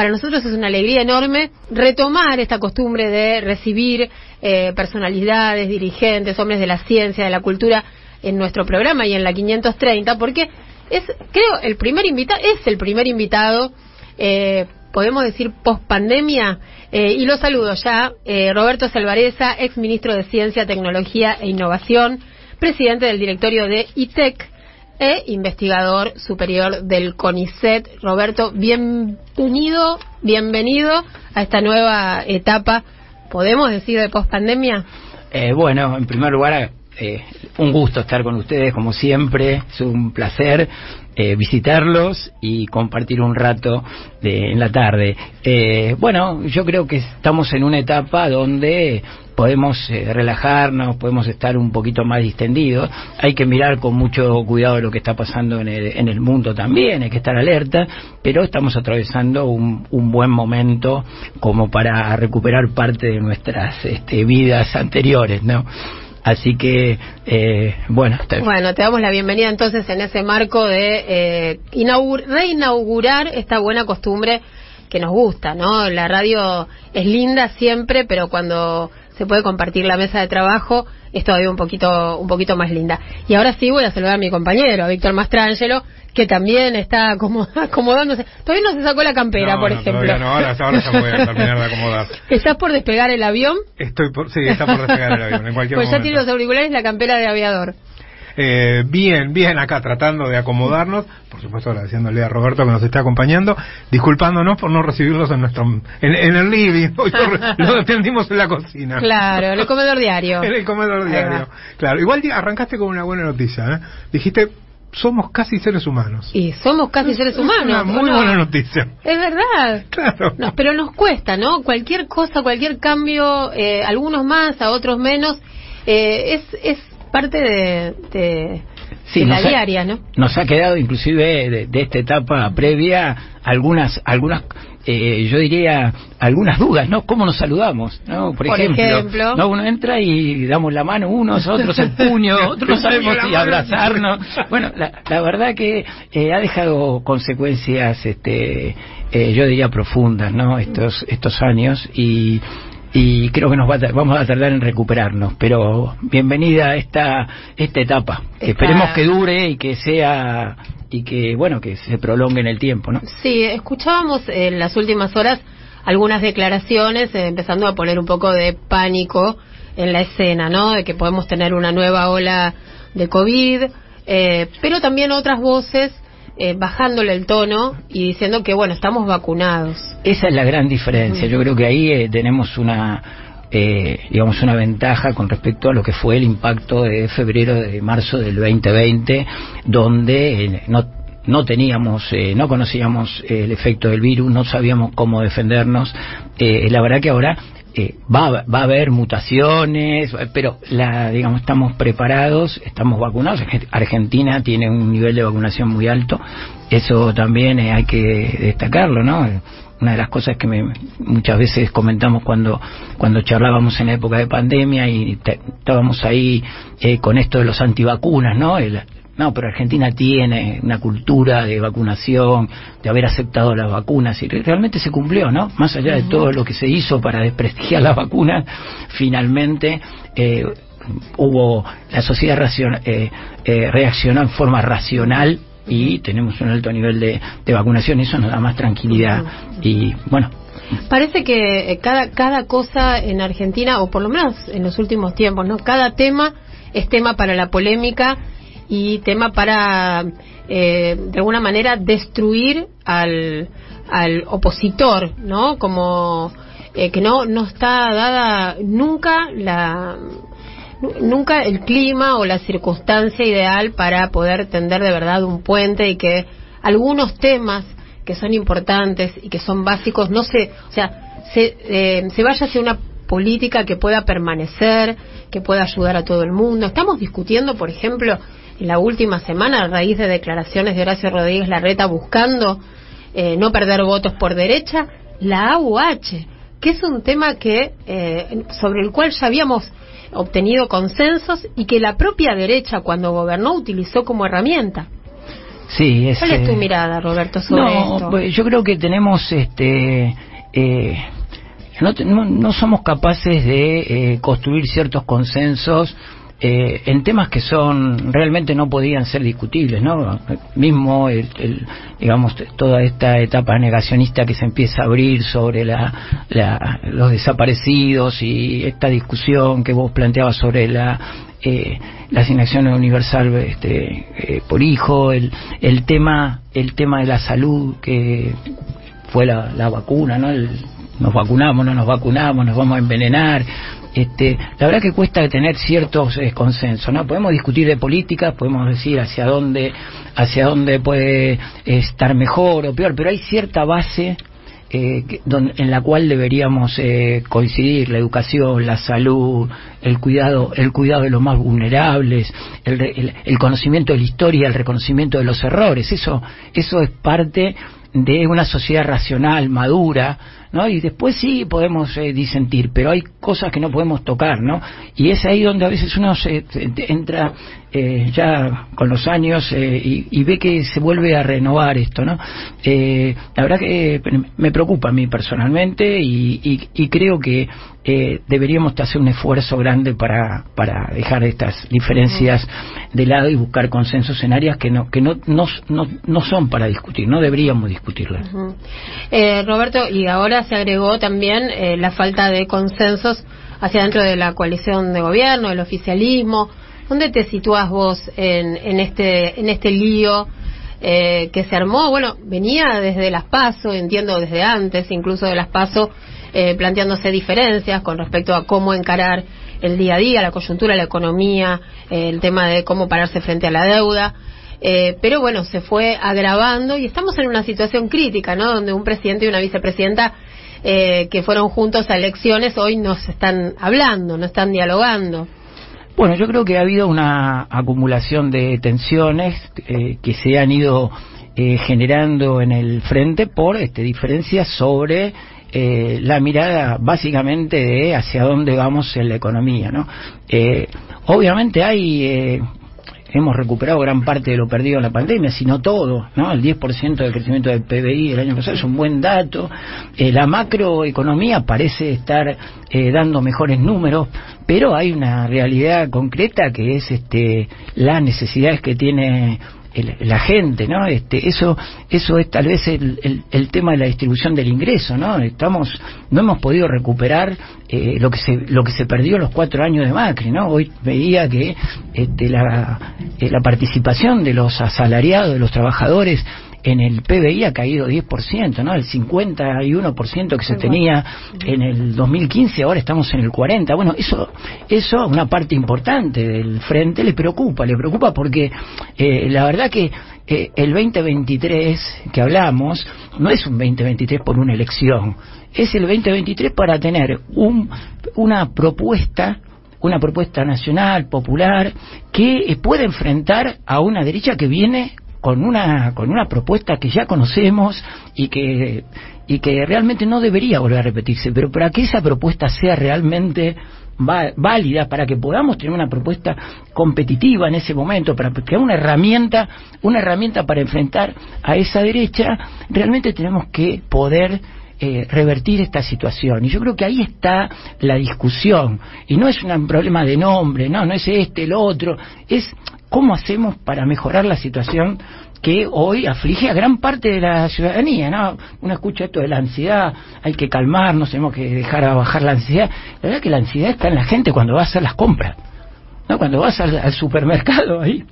para nosotros es una alegría enorme retomar esta costumbre de recibir eh, personalidades, dirigentes, hombres de la ciencia, de la cultura en nuestro programa y en la 530, porque es, creo, el primer invitado, es el primer invitado, eh, podemos decir, post pandemia, eh, y lo saludo ya, eh, Roberto Salvareza, ex ministro de Ciencia, Tecnología e Innovación, presidente del directorio de ITEC e investigador superior del CONICET. Roberto, bienvenido, bienvenido a esta nueva etapa, podemos decir, de post pandemia. Eh, bueno, en primer lugar, eh, un gusto estar con ustedes, como siempre. Es un placer eh, visitarlos y compartir un rato de, en la tarde. Eh, bueno, yo creo que estamos en una etapa donde podemos eh, relajarnos, podemos estar un poquito más distendidos. Hay que mirar con mucho cuidado lo que está pasando en el, en el mundo también, hay que estar alerta, pero estamos atravesando un, un buen momento como para recuperar parte de nuestras este, vidas anteriores, ¿no? Así que, eh, bueno. Te... Bueno, te damos la bienvenida entonces en ese marco de eh, reinaugurar esta buena costumbre que nos gusta, ¿no? La radio es linda siempre, pero cuando se puede compartir la mesa de trabajo es todavía un poquito, un poquito más linda. Y ahora sí voy a saludar a mi compañero, Víctor Mastrangelo, que también está acomodándose. Todavía no se sacó la campera, no, por no, ejemplo. No, ahora, ahora ya voy a terminar de acomodar. ¿Estás por despegar el avión? Estoy por, sí, está por despegar el avión, en cualquier pues momento. ya tiene los auriculares y la campera de aviador. Eh, bien, bien acá tratando de acomodarnos, por supuesto agradeciéndole a Roberto que nos esté acompañando, disculpándonos por no recibirlos en nuestro en, en el living, hoy lo, lo defendimos en la cocina. Claro, en el comedor diario. en el comedor diario. Claro, igual arrancaste con una buena noticia, ¿eh? Dijiste somos casi seres humanos. Y somos casi seres humanos. Una muy no? buena noticia. Es verdad. Claro. No, pero nos cuesta, ¿no? Cualquier cosa, cualquier cambio, eh, algunos más, a otros menos, eh, es, es parte de, de, sí, de la ha, diaria, ¿no? Nos ha quedado inclusive de, de esta etapa previa algunas, algunas eh, yo diría algunas dudas, ¿no? ¿Cómo nos saludamos? ¿no? Por, Por ejemplo, ejemplo, ¿no? uno entra y damos la mano unos, otros el puño, otros no sabemos si abrazarnos. Bueno, la, la verdad que eh, ha dejado consecuencias, este, eh, yo diría profundas, ¿no? Estos, estos años y y creo que nos va a, vamos a tardar en recuperarnos, pero bienvenida a esta esta etapa, que Está... esperemos que dure y que sea y que bueno que se prolongue en el tiempo, ¿no? Sí, escuchábamos en las últimas horas algunas declaraciones eh, empezando a poner un poco de pánico en la escena, ¿no? De que podemos tener una nueva ola de COVID, eh, pero también otras voces eh, bajándole el tono y diciendo que, bueno, estamos vacunados. Esa es la gran diferencia. Yo creo que ahí eh, tenemos una, eh, digamos, una ventaja con respecto a lo que fue el impacto de febrero, de marzo del 2020, donde eh, no no teníamos, eh, no conocíamos eh, el efecto del virus, no sabíamos cómo defendernos. Eh, la verdad que ahora eh, va, va a haber mutaciones, pero la, digamos, estamos preparados, estamos vacunados. Argentina tiene un nivel de vacunación muy alto, eso también hay que destacarlo, ¿no? Una de las cosas que me, muchas veces comentamos cuando cuando charlábamos en la época de pandemia y te, estábamos ahí eh, con esto de los antivacunas, ¿no? No, pero Argentina tiene una cultura de vacunación, de haber aceptado las vacunas, y realmente se cumplió, ¿no? Más allá de todo lo que se hizo para desprestigiar las vacunas, finalmente eh, hubo, la sociedad racion, eh, eh, reaccionó en forma racional y tenemos un alto nivel de, de vacunación, eso nos da más tranquilidad. Y bueno, Parece que cada, cada cosa en Argentina, o por lo menos en los últimos tiempos, ¿no? Cada tema es tema para la polémica y tema para, eh, de alguna manera, destruir al, al opositor, ¿no? Como eh, que no, no está dada nunca la nunca el clima o la circunstancia ideal para poder tender de verdad un puente y que algunos temas que son importantes y que son básicos no se o sea se, eh, se vaya hacia una política que pueda permanecer que pueda ayudar a todo el mundo. Estamos discutiendo por ejemplo en la última semana a raíz de declaraciones de Horacio Rodríguez Larreta buscando eh, no perder votos por derecha la AUH que es un tema que eh, sobre el cual ya habíamos obtenido consensos y que la propia derecha cuando gobernó utilizó como herramienta. Sí, es, ¿Cuál es tu mirada, Roberto, sobre no, esto? Pues yo creo que tenemos este eh, no, no, somos capaces de eh, construir ciertos consensos eh, en temas que son realmente no podían ser discutibles, ¿no? Mismo, el, digamos, toda esta etapa negacionista que se empieza a abrir sobre la, los desaparecidos y esta discusión que vos planteabas sobre la eh, la asignación universal este, eh, por hijo, el, el tema el tema de la salud que fue la, la vacuna, ¿no? nos vacunamos, no nos vacunamos, nos vamos a envenenar, este, la verdad que cuesta tener ciertos eh, consensos, ¿no? Podemos discutir de política, podemos decir hacia dónde, hacia dónde puede estar mejor o peor, pero hay cierta base eh, en la cual deberíamos eh, coincidir la educación, la salud, el cuidado, el cuidado de los más vulnerables, el, el, conocimiento de la historia, el reconocimiento de los errores. Eso, eso es parte de una sociedad racional, madura, ¿no? Y después sí podemos eh, disentir, pero hay cosas que no podemos tocar, ¿no? Y es ahí donde a veces uno se, entra eh, ya con los años eh, y, ve que se vuelve a renovar esto, ¿no? la verdad que me preocupa a mí personalmente y, y creo que deberíamos hacer un esfuerzo grande para, para dejar estas diferencias de lado y buscar consensos en áreas que no que no, no, no, son para discutir, no deberíamos discutirlas. Roberto, y ahora se agregó también eh, la falta de consensos hacia dentro de la coalición de gobierno, del oficialismo. ¿Dónde te sitúas vos en, en, este, en este lío eh, que se armó? Bueno, venía desde las PASO, entiendo desde antes, incluso de las PASO, eh, planteándose diferencias con respecto a cómo encarar el día a día, la coyuntura, la economía, el tema de cómo pararse frente a la deuda. Eh, pero bueno, se fue agravando y estamos en una situación crítica, ¿no? Donde un presidente y una vicepresidenta eh, que fueron juntos a elecciones hoy no se están hablando, no están dialogando. Bueno, yo creo que ha habido una acumulación de tensiones eh, que se han ido generando en el frente por este, diferencias sobre la mirada básicamente de hacia dónde vamos en la economía, ¿no? obviamente hay hemos recuperado gran parte de lo perdido en la pandemia, sino todo, ¿no? El 10% del crecimiento del PBI el año pasado es un buen dato. Eh, la macroeconomía parece estar eh, dando mejores números, pero hay una realidad concreta que es este las necesidades que tiene la gente, ¿no? Este, eso, eso es tal vez el, el, tema de la distribución del ingreso, ¿no? Estamos, no hemos podido recuperar eh, lo que se, lo que se perdió los cuatro años de Macri, ¿no? Hoy veía que este, la, eh, la participación de los asalariados, de los trabajadores en el PBI ha caído 10%, ¿no? El 51% que se tenía en el 2015, ahora estamos en el 40%. Bueno, eso, eso una parte importante del frente le preocupa, le preocupa porque eh, la verdad que eh, el 2023 que hablamos no es un 2023 por una elección, es el 2023 para tener un, una propuesta una propuesta nacional, popular, que puede enfrentar a una derecha que viene con una con una propuesta que ya conocemos y que y que realmente no debería volver a repetirse pero para que esa propuesta sea realmente válida para que podamos tener una propuesta competitiva en ese momento para que una herramienta una herramienta para enfrentar a esa derecha realmente tenemos que poder eh, revertir esta situación. Y yo creo que ahí está la discusión. Y no es un problema de nombre, no, no es este, el otro, es cómo hacemos para mejorar la situación que hoy aflige a gran parte de la ciudadanía, ¿no? Uno escucha esto de la ansiedad, hay que calmarnos, tenemos que dejar bajar la ansiedad. La verdad que la ansiedad está en la gente cuando va a hacer las compras, ¿no? Cuando vas al supermercado ahí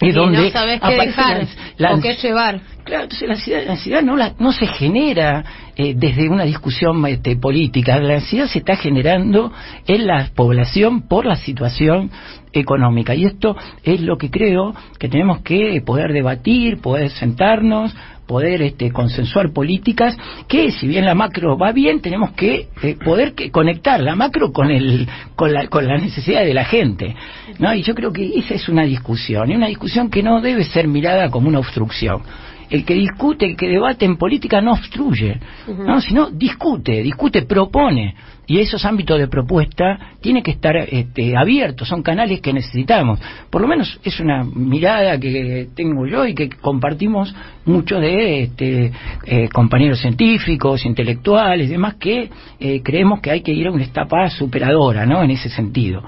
y donde no sabes qué dejar o qué llevar. Claro, entonces la ansiedad, no, la, no se genera eh, desde una discusión este, política, la ansiedad se está generando en la población por la situación económica. Y esto es lo que creo que tenemos que poder debatir, poder sentarnos, poder este, consensuar políticas que si bien la macro va bien tenemos que eh, poder que conectar la macro con el con la con la necesidad de la gente no y yo creo que esa es una discusión y una discusión que no debe ser mirada como una obstrucción. El que discute, el que debate en política no obstruye, ¿no? sino discute, discute, propone y esos ámbitos de propuesta tienen que estar este, abiertos, son canales que necesitamos. Por lo menos es una mirada que tengo yo y que compartimos muchos de este, eh, compañeros científicos, intelectuales, demás, que eh, creemos que hay que ir a una etapa superadora, ¿no? En ese sentido.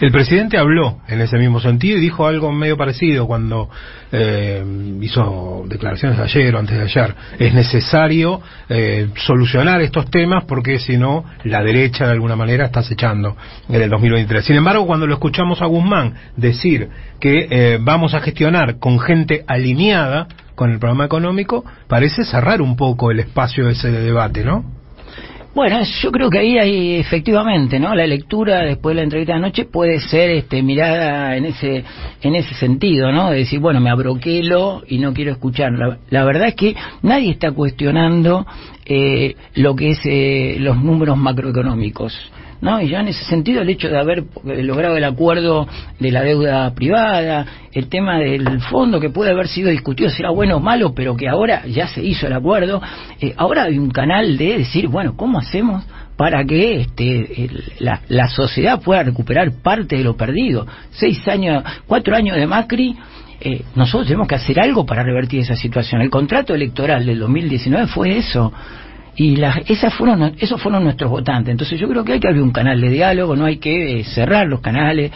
El presidente habló en ese mismo sentido y dijo algo medio parecido cuando eh, hizo declaraciones ayer o antes de ayer. Es necesario solucionar estos temas porque si no la derecha de alguna manera está acechando en el 2023. Sin embargo, cuando lo escuchamos a Guzmán decir que eh, vamos a gestionar con gente alineada con el programa económico, parece cerrar un poco el espacio de ese debate, ¿no? Bueno, yo creo que ahí hay efectivamente, ¿no? La lectura después de la entrevista de anoche puede ser este, mirada en ese en ese sentido, ¿no? De decir, bueno, me abroquelo y no quiero escuchar. La, verdad es que nadie está cuestionando eh, lo que es eh, los números macroeconómicos. ¿no? Y ya en ese sentido el hecho de haber eh, logrado el acuerdo de la deuda privada, el tema del fondo que puede haber sido discutido si era bueno o malo, pero que ahora ya se hizo el acuerdo, eh, ahora hay un canal de decir, bueno, ¿cómo hacemos para que este, la, la sociedad pueda recuperar parte de lo perdido? Seis años, cuatro años de Macri, eh, nosotros tenemos que hacer algo para revertir esa situación. El contrato electoral del 2019 fue eso y esas fueron, esos fueron nuestros votantes. Entonces yo creo que hay que abrir un canal de diálogo, no hay que eh, cerrar los canales,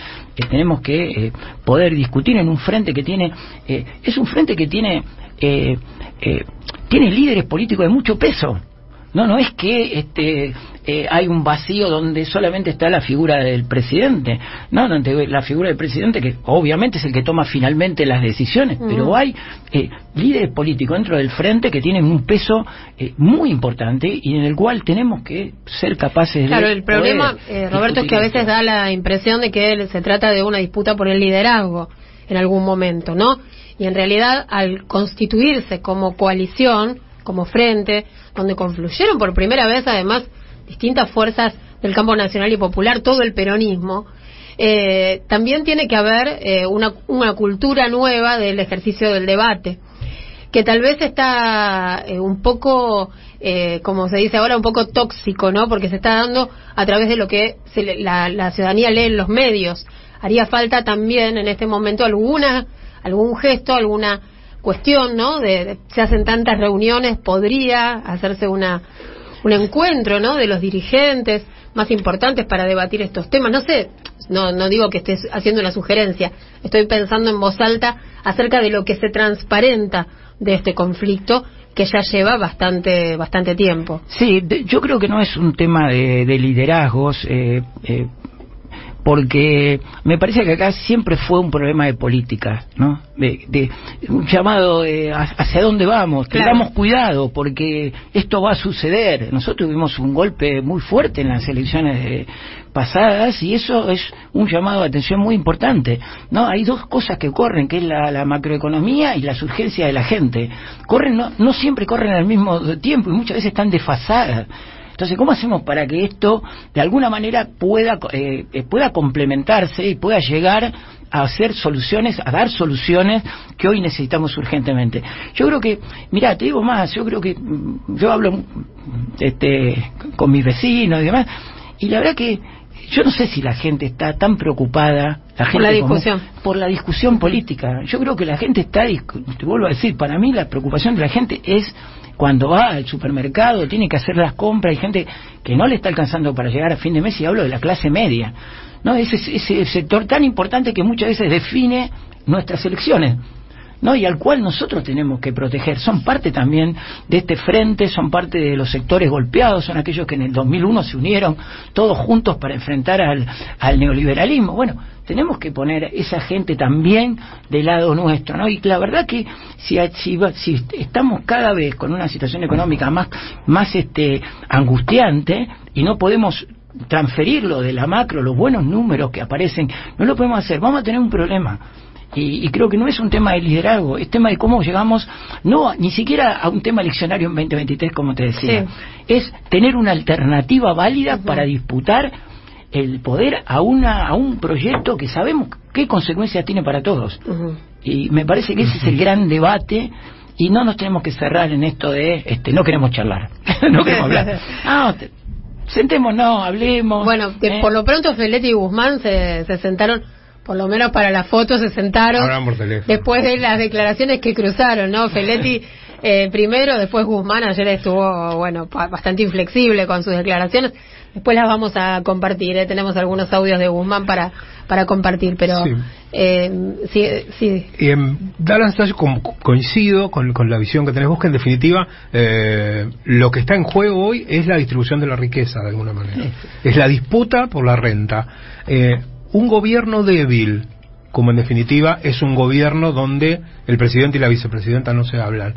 tenemos que eh, poder discutir en un frente que tiene, eh, es un frente que tiene, tiene líderes políticos de mucho peso. No, no es que este, eh, hay un vacío donde solamente está la figura del presidente. No, donde la figura del presidente, que obviamente es el que toma finalmente las decisiones, pero hay eh, líderes políticos dentro del frente que tienen un peso eh, muy importante y en el cual tenemos que ser capaces de. Claro, el problema, Roberto, es que a veces da la impresión de que se trata de una disputa por el liderazgo en algún momento, ¿no? Y en realidad, al constituirse como coalición, como frente, donde confluyeron por primera vez además distintas fuerzas del campo nacional y popular, todo el peronismo, eh, también tiene que haber eh, una, una, cultura nueva del ejercicio del debate, que tal vez está eh, un poco, como se dice ahora, un poco tóxico, ¿no? Porque se está dando a través de lo que la, la, ciudadanía lee en los medios. Haría falta también en este momento alguna, algún gesto, alguna cuestión, ¿no? De, se hacen tantas reuniones, podría hacerse una un encuentro, ¿no? De los dirigentes más importantes para debatir estos temas. No sé, no no digo que estés haciendo una sugerencia, estoy pensando en voz alta acerca de lo que se transparenta de este conflicto que ya lleva bastante bastante tiempo. Sí, yo creo que no es un tema de, liderazgos. Eh, eh, porque me parece que acá siempre fue un problema de política, ¿no? De, un llamado de hacia dónde vamos, tengamos cuidado porque esto va a suceder. Nosotros tuvimos un golpe muy fuerte en las elecciones pasadas y eso es un llamado de atención muy importante. No, hay dos cosas que corren, que es la, macroeconomía y la urgencias de la gente. Corren no, no siempre corren al mismo tiempo y muchas veces están desfasadas. Entonces, ¿cómo hacemos para que esto de alguna manera pueda, eh, eh, pueda complementarse y pueda llegar a hacer soluciones, a dar soluciones que hoy necesitamos urgentemente? Yo creo que, mira, te digo más, yo creo que mm, yo hablo este, con mis vecinos y demás, y la verdad que yo no sé si la gente está tan preocupada la gente por la discusión por la discusión política yo creo que la gente está te vuelvo a decir para mí la preocupación de la gente es cuando va al supermercado, tiene que hacer las compras, hay gente que no le está alcanzando para llegar a fin de mes y hablo de la clase media. ¿no? Ese, ese sector tan importante que muchas veces define nuestras elecciones. ¿no? y al cual nosotros tenemos que proteger. Son parte también de este frente, son parte de los sectores golpeados, son aquellos que en el 2001 se unieron todos juntos para enfrentar al, al neoliberalismo. Bueno, tenemos que poner esa gente también del lado nuestro, ¿no? Y la verdad que si, si, si estamos cada vez con una situación económica más, más este, angustiante y no podemos transferirlo de la macro, los buenos números que aparecen, no lo podemos hacer, vamos a tener un problema. Y, creo que no es un tema de liderazgo, es tema de cómo llegamos, no ni siquiera a un tema eleccionario en 2023, como te decía, es tener una alternativa válida para disputar el poder a, una, a un proyecto que sabemos qué consecuencias tiene para todos. Y me parece que ese es el gran debate y no nos tenemos que cerrar en esto de este no queremos charlar, no queremos hablar. Ah, sentémonos, hablemos. Bueno, ¿eh? por lo pronto Feletti y Guzmán se, se sentaron, por lo menos para la foto se sentaron. Hablan por teléfono. Después de las declaraciones que cruzaron, ¿no? Feletti eh, primero, después Guzmán ayer estuvo, bueno, bastante inflexible con sus declaraciones. Después las vamos a compartir, ¿eh? tenemos algunos audios de Guzmán para, para compartir, pero Sí. eh, sí, sí, Y en coincido con, con la visión que tenés vos, que en definitiva eh, lo que está en juego hoy es la distribución de la riqueza, de alguna manera. Es la disputa por la renta. Eh, un gobierno débil, como en definitiva es un gobierno donde el presidente y la vicepresidenta no se hablan,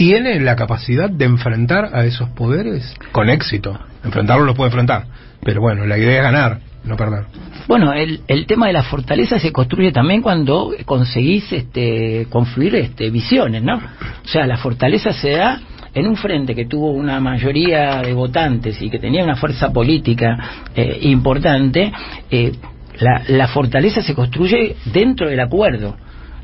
¿tiene la capacidad de enfrentar a esos poderes? Con éxito. Enfrentarlo lo puede enfrentar. Pero bueno, la idea es ganar, no perder. Bueno, el, el tema de la fortaleza se construye también cuando conseguís este, confluir este, visiones, ¿no? O sea, la fortaleza se da en un frente que tuvo una mayoría de votantes y que tenía una fuerza política eh, importante, eh, la, la fortaleza se construye dentro del acuerdo.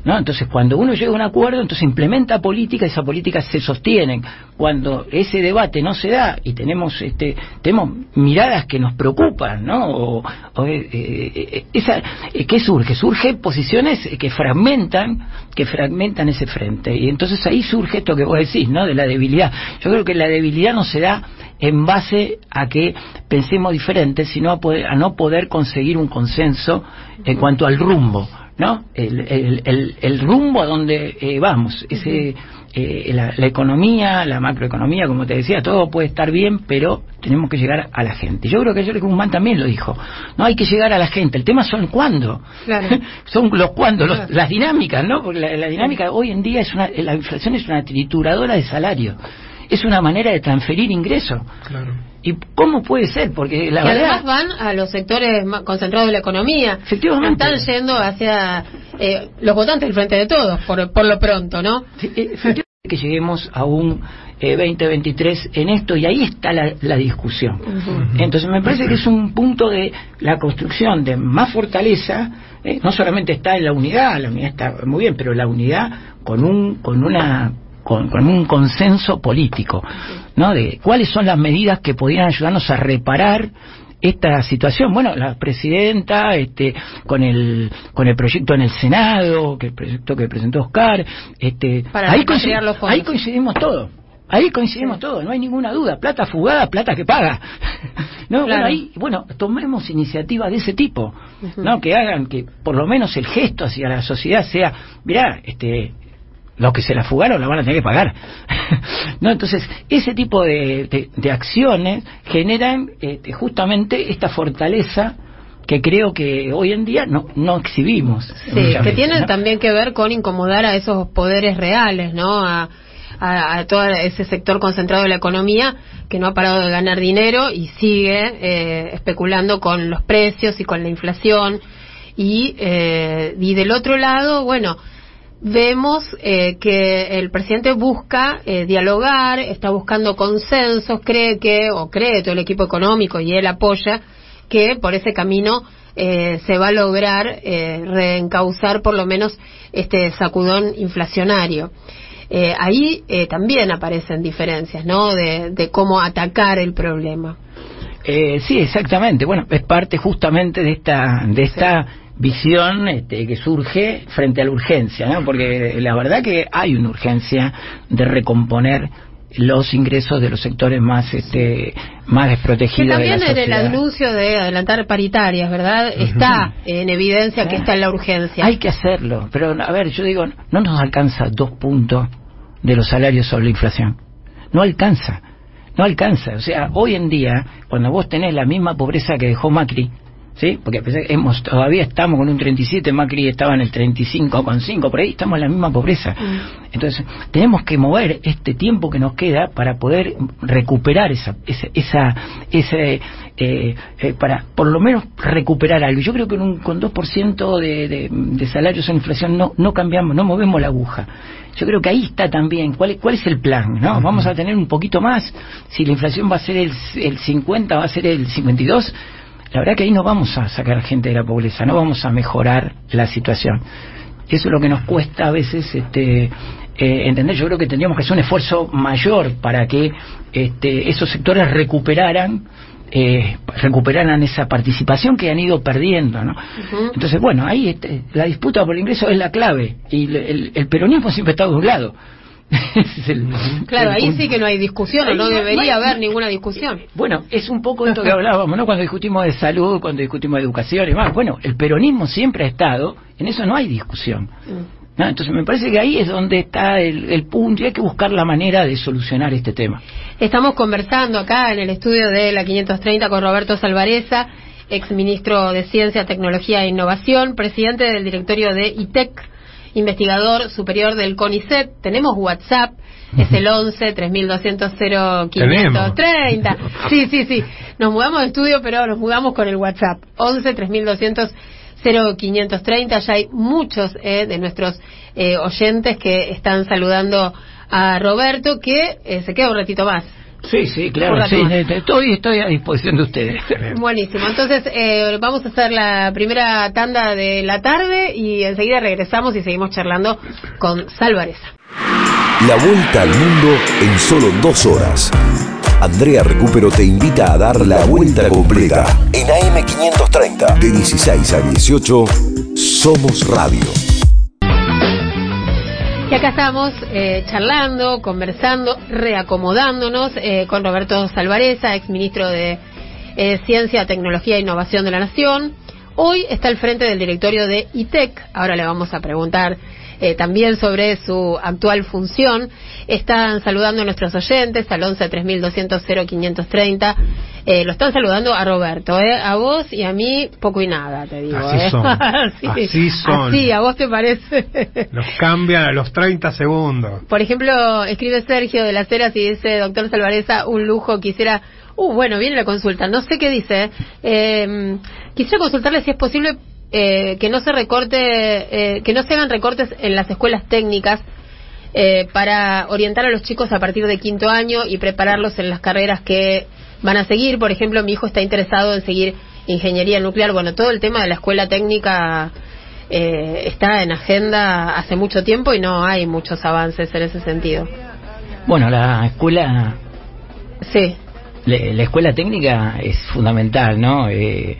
¿No? Entonces, cuando uno llega a un acuerdo, entonces implementa política y esa política se sostienen. Cuando ese debate no se da y tenemos este tenemos miradas que nos preocupan, ¿no? O, o, eh, eh, esa, eh, ¿Qué surge? Surge posiciones que fragmentan que fragmentan ese frente. Y entonces ahí surge esto que vos decís, ¿no? De la debilidad. Yo creo que la debilidad no se da en base a que pensemos diferente, sino a, poder, a no poder conseguir un consenso en cuanto al rumbo. ¿No? El, el, el, el rumbo a donde eh, vamos, ese, eh, la, la, economía, la macroeconomía, como te decía, todo puede estar bien, pero tenemos que llegar a la gente. Yo creo que ayer Guzmán también lo dijo, no hay que llegar a la gente, el tema son cuándo, claro. son los cuándo, los, las dinámicas, ¿no? Porque la, la, dinámica hoy en día es una, la inflación es una trituradora de salario, es una manera de transferir ingresos. Claro. ¿Y cómo puede ser? Porque la y verdad... además van a los sectores más concentrados de la economía. Efectivamente. Están yendo hacia eh, los votantes del Frente de Todos, por, por lo pronto, ¿no? Sí, efectivamente que lleguemos a un eh, 2023 en esto y ahí está la, la discusión. Uh -huh. Entonces me parece que es un punto de la construcción de más fortaleza, eh, no solamente está en la unidad, la unidad está muy bien, pero la unidad con un con una con, con, un consenso político, ¿no? De cuáles son las medidas que podrían ayudarnos a reparar esta situación. Bueno, la presidenta, este, con el con el proyecto en el Senado, que el proyecto que presentó Oscar, este, Para ahí, coincid, los ahí coincidimos todos. Ahí coincidimos sí. todos, no hay ninguna duda. Plata fugada, plata que paga. no, claro. bueno, ahí, bueno, tomemos iniciativas de ese tipo, uh -huh. ¿no? Que hagan que por lo menos el gesto hacia la sociedad sea, mirá, este, los que se la fugaron la van a tener que pagar. no, entonces, ese tipo de, de, de acciones generan este, justamente esta fortaleza que creo que hoy en día no, no exhibimos. Sí, que veces, tienen ¿no? también que ver con incomodar a esos poderes reales, ¿no? A, a, a, todo ese sector concentrado de la economía que no ha parado de ganar dinero y sigue eh, especulando con los precios y con la inflación. Y, eh, y del otro lado, bueno, vemos eh, que el presidente busca eh, dialogar, está buscando consensos, cree que, o cree todo el equipo económico y él apoya, que por ese camino eh, se va a lograr eh, reencauzar por lo menos este sacudón inflacionario. Eh, ahí eh, también aparecen diferencias, ¿no? De, de cómo atacar el problema. Eh, sí, exactamente. Bueno, es parte justamente de esta, de esta sí visión este, que surge frente a la urgencia, ¿no? porque la verdad que hay una urgencia de recomponer los ingresos de los sectores más este más desprotegidos que también de la en el anuncio de adelantar paritarias verdad uh -huh. está en evidencia claro. que está en la urgencia hay que hacerlo pero a ver yo digo no nos alcanza dos puntos de los salarios sobre la inflación no alcanza no alcanza o sea hoy en día cuando vos tenés la misma pobreza que dejó Macri ¿sí? Porque hemos, todavía estamos con un 37, Macri estaba en el 35,5, por ahí estamos en la misma pobreza. Mm. Entonces, tenemos que mover este tiempo que nos queda para poder recuperar esa, esa, esa ese, eh, eh, para por lo menos recuperar algo. Yo creo que un, con 2% de, de, de salarios en inflación no, no cambiamos, no movemos la aguja. Yo creo que ahí está también, ¿cuál, cuál es el plan? ¿no? Vamos a tener un poquito más, si la inflación va a ser el, el 50, va a ser el 52, la verdad que ahí no vamos a sacar gente de la pobreza, no vamos a mejorar la situación. Eso es lo que nos cuesta a veces este, eh, entender. Yo creo que tendríamos que hacer un esfuerzo mayor para que este, esos sectores recuperaran eh, recuperaran esa participación que han ido perdiendo, ¿no? Entonces, bueno, ahí este, la disputa por el ingreso es la clave y el, el peronismo siempre está de un lado. claro, ahí sí que no hay discusión, o no debería haber ninguna discusión. Bueno, es un poco esto que hablábamos, ¿no? Cuando discutimos de salud, cuando discutimos de educación y más. Bueno, el peronismo siempre ha estado, en eso no hay discusión. Mm. Entonces me parece que ahí es donde está el, el, punto y hay que buscar la manera de solucionar este tema. Estamos conversando acá en el estudio de la 530 con Roberto Salvareza, ex ministro de Ciencia, Tecnología e Innovación, presidente del directorio de ITEC investigador superior del CONICET. Tenemos WhatsApp, es el 11 3200 0530. Sí, sí, sí. Nos mudamos de estudio, pero nos mudamos con el WhatsApp. 11 3200 0530. Ya hay muchos eh, de nuestros eh, oyentes que están saludando a Roberto, que eh, se queda un ratito más. Sí, sí, claro, sí, estoy, estoy a disposición de ustedes. Buenísimo, entonces eh, vamos a hacer la primera tanda de la tarde y enseguida regresamos y seguimos charlando con Salvareza. La vuelta al mundo en solo dos horas. Andrea Recupero te invita a dar la vuelta completa en AM530 de 16 a 18 Somos Radio. Y acá estamos eh, charlando, conversando, reacomodándonos eh, con Roberto Salvareza, ex ministro de eh, Ciencia, Tecnología e Innovación de la Nación. Hoy está al frente del directorio de ITEC. Ahora le vamos a preguntar eh, también sobre su actual función. Están saludando a nuestros oyentes al 11 3200 0530. Eh, lo están saludando a Roberto, ¿eh? a vos y a mí poco y nada, te digo. Así ¿eh? son. así, son. Así, a vos te parece. Los cambian a los 30 segundos. Por ejemplo, escribe Sergio de las Heras y dice, doctor Salvareza, un lujo, quisiera... Uh, bueno, viene la consulta. No sé qué dice. Eh, quisiera consultarle si es posible eh, que no se recorte, eh, que no se hagan recortes en las escuelas técnicas eh, para orientar a los chicos a partir de quinto año y prepararlos en las carreras que van a seguir. Por ejemplo, mi hijo está interesado en seguir ingeniería nuclear. Bueno, todo el tema de la escuela técnica está en agenda hace mucho tiempo y no hay muchos avances en ese sentido. Bueno, la escuela. Sí. La, escuela técnica es fundamental, ¿no? Eh,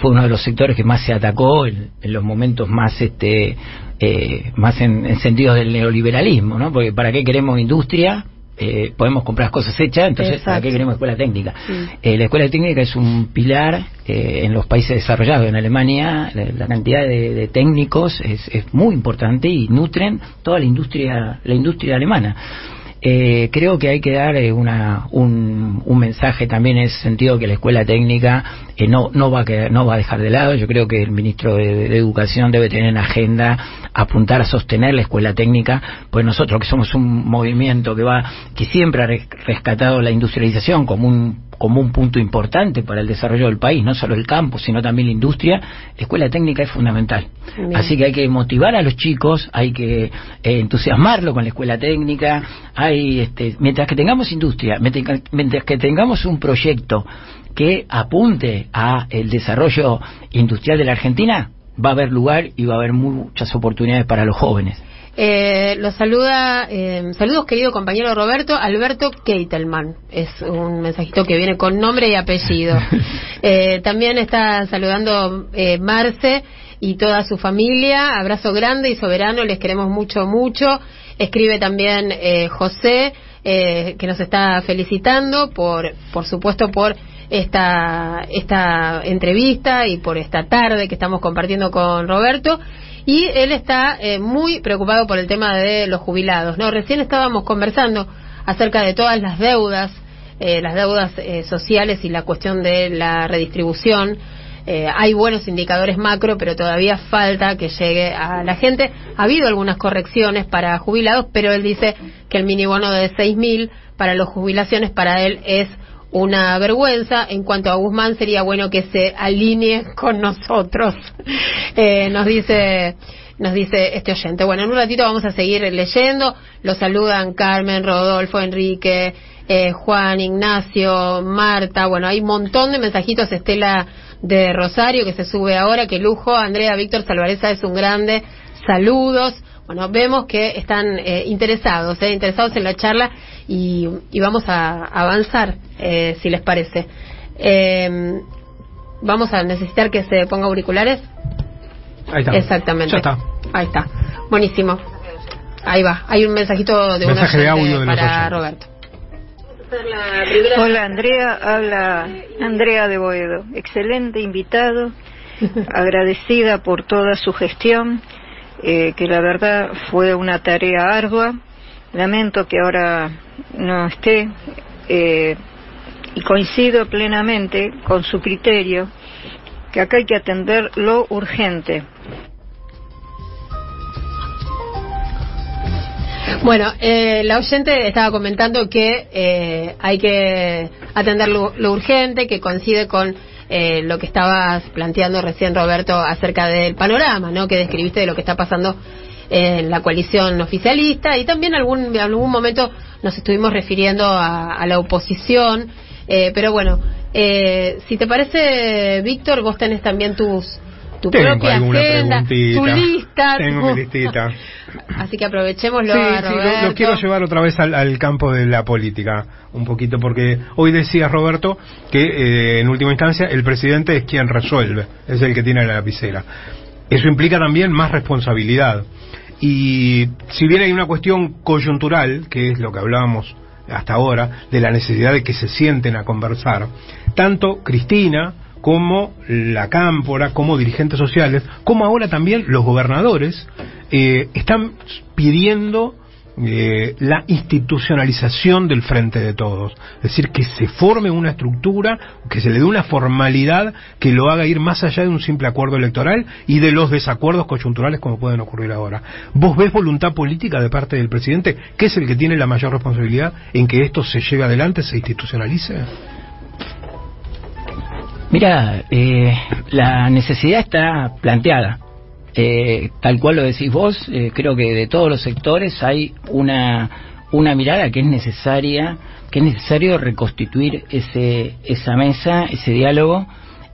fue uno de los sectores que más se atacó en, los momentos más este eh, más en, en sentidos del neoliberalismo, ¿no? Porque para qué queremos industria eh, podemos comprar cosas hechas, entonces ¿para qué queremos escuela técnica? la escuela técnica es un pilar en los países desarrollados. En Alemania la, cantidad de, técnicos es, es, muy importante y nutren toda la industria la industria alemana. Eh, creo que hay que dar eh, una, un, un, mensaje también en ese sentido que la escuela técnica eh, no, no, va a no va a dejar de lado. Yo creo que el ministro de, Educación debe tener en agenda apuntar a sostener la escuela técnica, pues nosotros que somos un movimiento que va que siempre ha rescatado la industrialización como un como un punto importante para el desarrollo del país, no solo el campo, sino también la industria, la escuela técnica es fundamental. Así que hay que motivar a los chicos, hay que eh, entusiasmarlo con la escuela técnica, hay este, mientras que tengamos industria, mientras que tengamos un proyecto que apunte a el desarrollo industrial de la Argentina, va a haber lugar y va a haber muchas oportunidades para los jóvenes. Eh, lo saluda, eh, saludos querido compañero Roberto, Alberto Keitelman. Es un mensajito que viene con nombre y apellido. Eh, también está saludando eh, Marce y toda su familia. Abrazo grande y soberano, les queremos mucho, mucho. Escribe también eh, José, eh, que nos está felicitando por, por supuesto, por esta, esta entrevista y por esta tarde que estamos compartiendo con Roberto y él está eh, muy preocupado por el tema de los jubilados. No, recién estábamos conversando acerca de todas las deudas, eh, las deudas eh, sociales y la cuestión de la redistribución. hay buenos indicadores macro, pero todavía falta que llegue a la gente. Ha habido algunas correcciones para jubilados, pero él dice que el mini bono de 6.000 para las jubilaciones para él es una vergüenza. En cuanto a Guzmán, sería bueno que se alinee con nosotros. Eh, nos dice nos dice este oyente. Bueno, en un ratito vamos a seguir leyendo. Los saludan Carmen, Rodolfo, Enrique, eh, Juan, Ignacio, Marta. Bueno, hay un montón de mensajitos. Estela de Rosario que se sube ahora. Que lujo. Andrea Víctor Salvareza es un grande. saludos. Bueno, vemos que están eh, interesados, eh, interesados en la charla y, y vamos a avanzar, eh, si les parece. Eh, vamos a necesitar que se ponga auriculares. Ahí está. Exactamente. Ya está. Ahí está. Buenísimo. Ahí va. Hay un mensajito de un Mensaje de oyente audio de para. Roberto. Hola Andrea, habla Andrea de Boedo. Excelente invitado, agradecida por toda su gestión, eh, que la verdad fue una tarea ardua. Lamento que ahora no esté eh, y coincido plenamente con su criterio que acá hay que atender lo urgente. Bueno, eh, la oyente estaba comentando que eh, hay que atender lo, lo urgente, que coincide con eh, lo que estabas planteando recién, Roberto, acerca del panorama, ¿no? Que describiste de lo que está pasando en la coalición oficialista y también algún, en algún momento nos estuvimos refiriendo a, a la oposición. Eh, pero bueno, eh, si te parece, Víctor, vos tenés también tus tu Tengo propia alguna agenda, preguntita. tu lista. Tengo tu- mi listita. Así que aprovechémoslo Sí, a sí, lo- Roberto. lo, quiero llevar otra vez al, al campo de la política, un poquito, porque hoy decía Roberto que eh, en última instancia el presidente es quien resuelve, es el que tiene la lapicera. Eso implica también más responsabilidad. Y si bien hay una cuestión coyuntural, que es lo que hablábamos hasta ahora, de la necesidad de que se sienten a conversar, tanto Cristina como la cámpora, como dirigentes sociales, como ahora también los gobernadores, eh, están pidiendo eh, la institucionalización del frente de todos. Es decir, que se forme una estructura, que se le dé una formalidad que lo haga ir más allá de un simple acuerdo electoral y de los desacuerdos coyunturales como pueden ocurrir ahora. ¿Vos ves voluntad política de parte del presidente, que es el que tiene la mayor responsabilidad en que esto se lleve adelante, se institucionalice? Mira, eh, la necesidad está planteada. Eh, tal cual lo decís vos, eh, creo que de todos los sectores hay una, una mirada que es necesaria, que es necesario reconstituir ese, esa mesa, ese diálogo,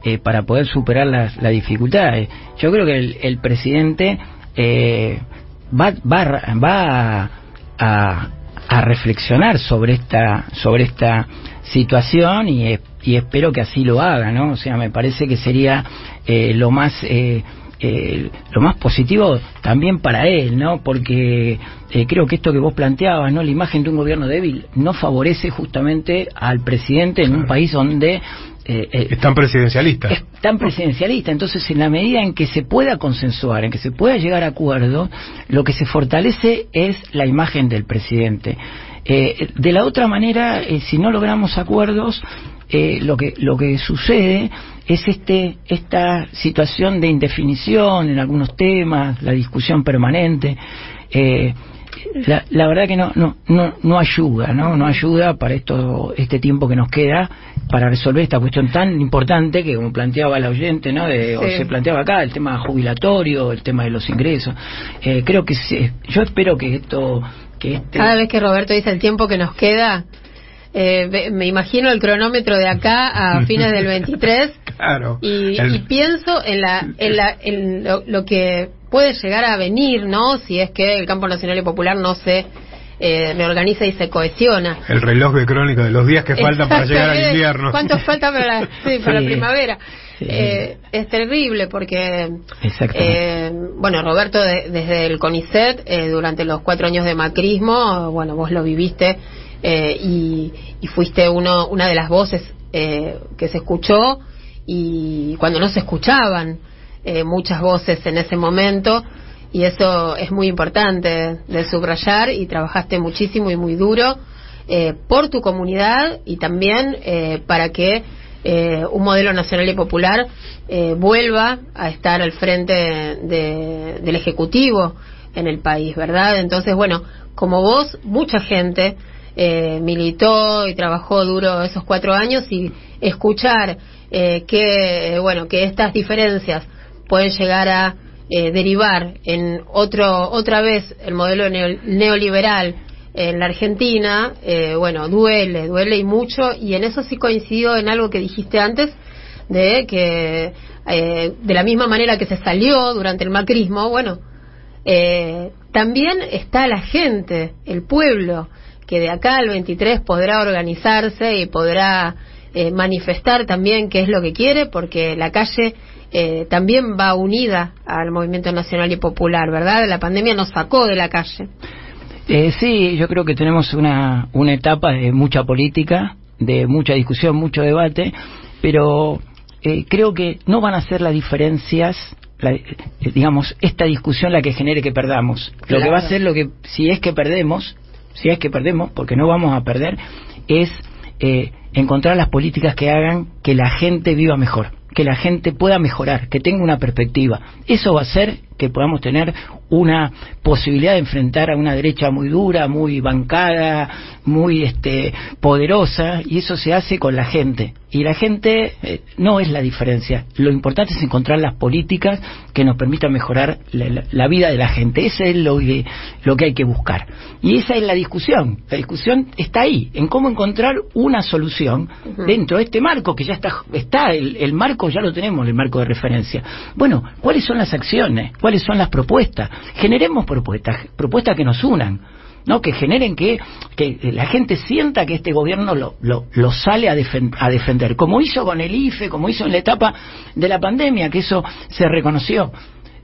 eh, para poder superar las, las dificultades. Yo creo que el, el presidente va, va, va a reflexionar sobre esta, sobre esta situación y, y espero que así lo haga, ¿no? O sea, me parece que sería eh, lo más eh, eh, lo más positivo también para él, ¿no? Porque eh, creo que esto que vos planteabas, ¿no? La imagen de un gobierno débil no favorece justamente al presidente en un país donde eh, eh, Están presidencialistas. es tan presidencialista. Entonces, en la medida en que se pueda consensuar, en que se pueda llegar a acuerdo, lo que se fortalece es la imagen del presidente. Eh, de la otra manera, eh, si no logramos acuerdos, eh, lo que lo que sucede es este esta situación de indefinición en algunos temas, la discusión permanente. La, la verdad que no, no, no, no ayuda, ¿no? No ayuda para esto, este tiempo que nos queda para resolver esta cuestión tan importante que como planteaba la oyente, ¿no? De, O Sí. se planteaba acá, el tema jubilatorio, el tema de los ingresos. Eh, creo que se- yo espero que esto, que este, Cada vez que Roberto dice el tiempo que nos queda, eh, me imagino el cronómetro de acá a fines del 23 Claro. y, El- y pienso en, la, en, la, en lo, lo que puede llegar a venir, ¿no? Si es que el campo nacional y popular no se eh, reorganiza y se cohesiona. El reloj de crónica de los días que faltan para llegar al invierno. ¿Cuánto falta para la, sí, para Sí. la primavera? Sí. Eh, es terrible porque, eh, bueno, Roberto, de- desde el CONICET, eh, durante los cuatro años de macrismo, bueno, vos lo viviste eh, y, y fuiste uno, una de las voces eh, que se escuchó y cuando no se escuchaban eh, muchas voces en ese momento y eso es muy importante de subrayar y trabajaste muchísimo y muy duro eh, por tu comunidad y también eh, para que eh, un modelo nacional y popular eh, vuelva a estar al frente de- del Ejecutivo en el país, ¿verdad? Entonces, bueno, como vos, mucha gente eh, militó y trabajó duro esos cuatro años y escuchar eh, que, eh, bueno, que estas diferencias pueden llegar a eh, derivar en otro otra vez el modelo neo- neoliberal en la Argentina, eh, bueno, duele, duele y mucho, y en eso sí coincido en algo que dijiste antes, de que eh, de la misma manera que se salió durante el macrismo, bueno, eh, también está la gente, el pueblo, que de acá al 23 podrá organizarse y podrá eh, manifestar también qué es lo que quiere, porque la calle eh, también va unida al movimiento nacional y popular, ¿verdad? La pandemia nos sacó de la calle. Eh, sí, yo creo que tenemos una, una etapa de mucha política, de mucha discusión, mucho debate, pero eh, creo que no van a ser las diferencias la, eh, digamos, esta discusión la que genere que perdamos. Lo que va a ser lo que, si es que perdemos, si es que perdemos, porque no vamos a perder, es eh, encontrar las políticas que hagan que la gente viva mejor, que la gente pueda mejorar, que tenga una perspectiva. Eso va a hacer que podamos tener una posibilidad de enfrentar a una derecha muy dura, muy bancada, muy este, poderosa, y eso se hace con la gente. Y la gente eh, no es la diferencia. Lo importante es encontrar las políticas que nos permitan mejorar la, la, la vida de la gente. Eso es lo que, lo que hay que buscar. Y esa es la discusión. La discusión está ahí, en cómo encontrar una solución uh -huh. dentro de este marco que ya está, está el, el marco ya lo tenemos, el marco de referencia. Bueno, ¿cuáles son las acciones? ¿Cuáles son las propuestas? Generemos propuestas, propuestas que nos unan. ¿no? que generen que, que la gente sienta que este gobierno lo, lo, lo sale a, defen a, defender, como hizo con el IFE, como hizo en la etapa de la pandemia, que eso se reconoció.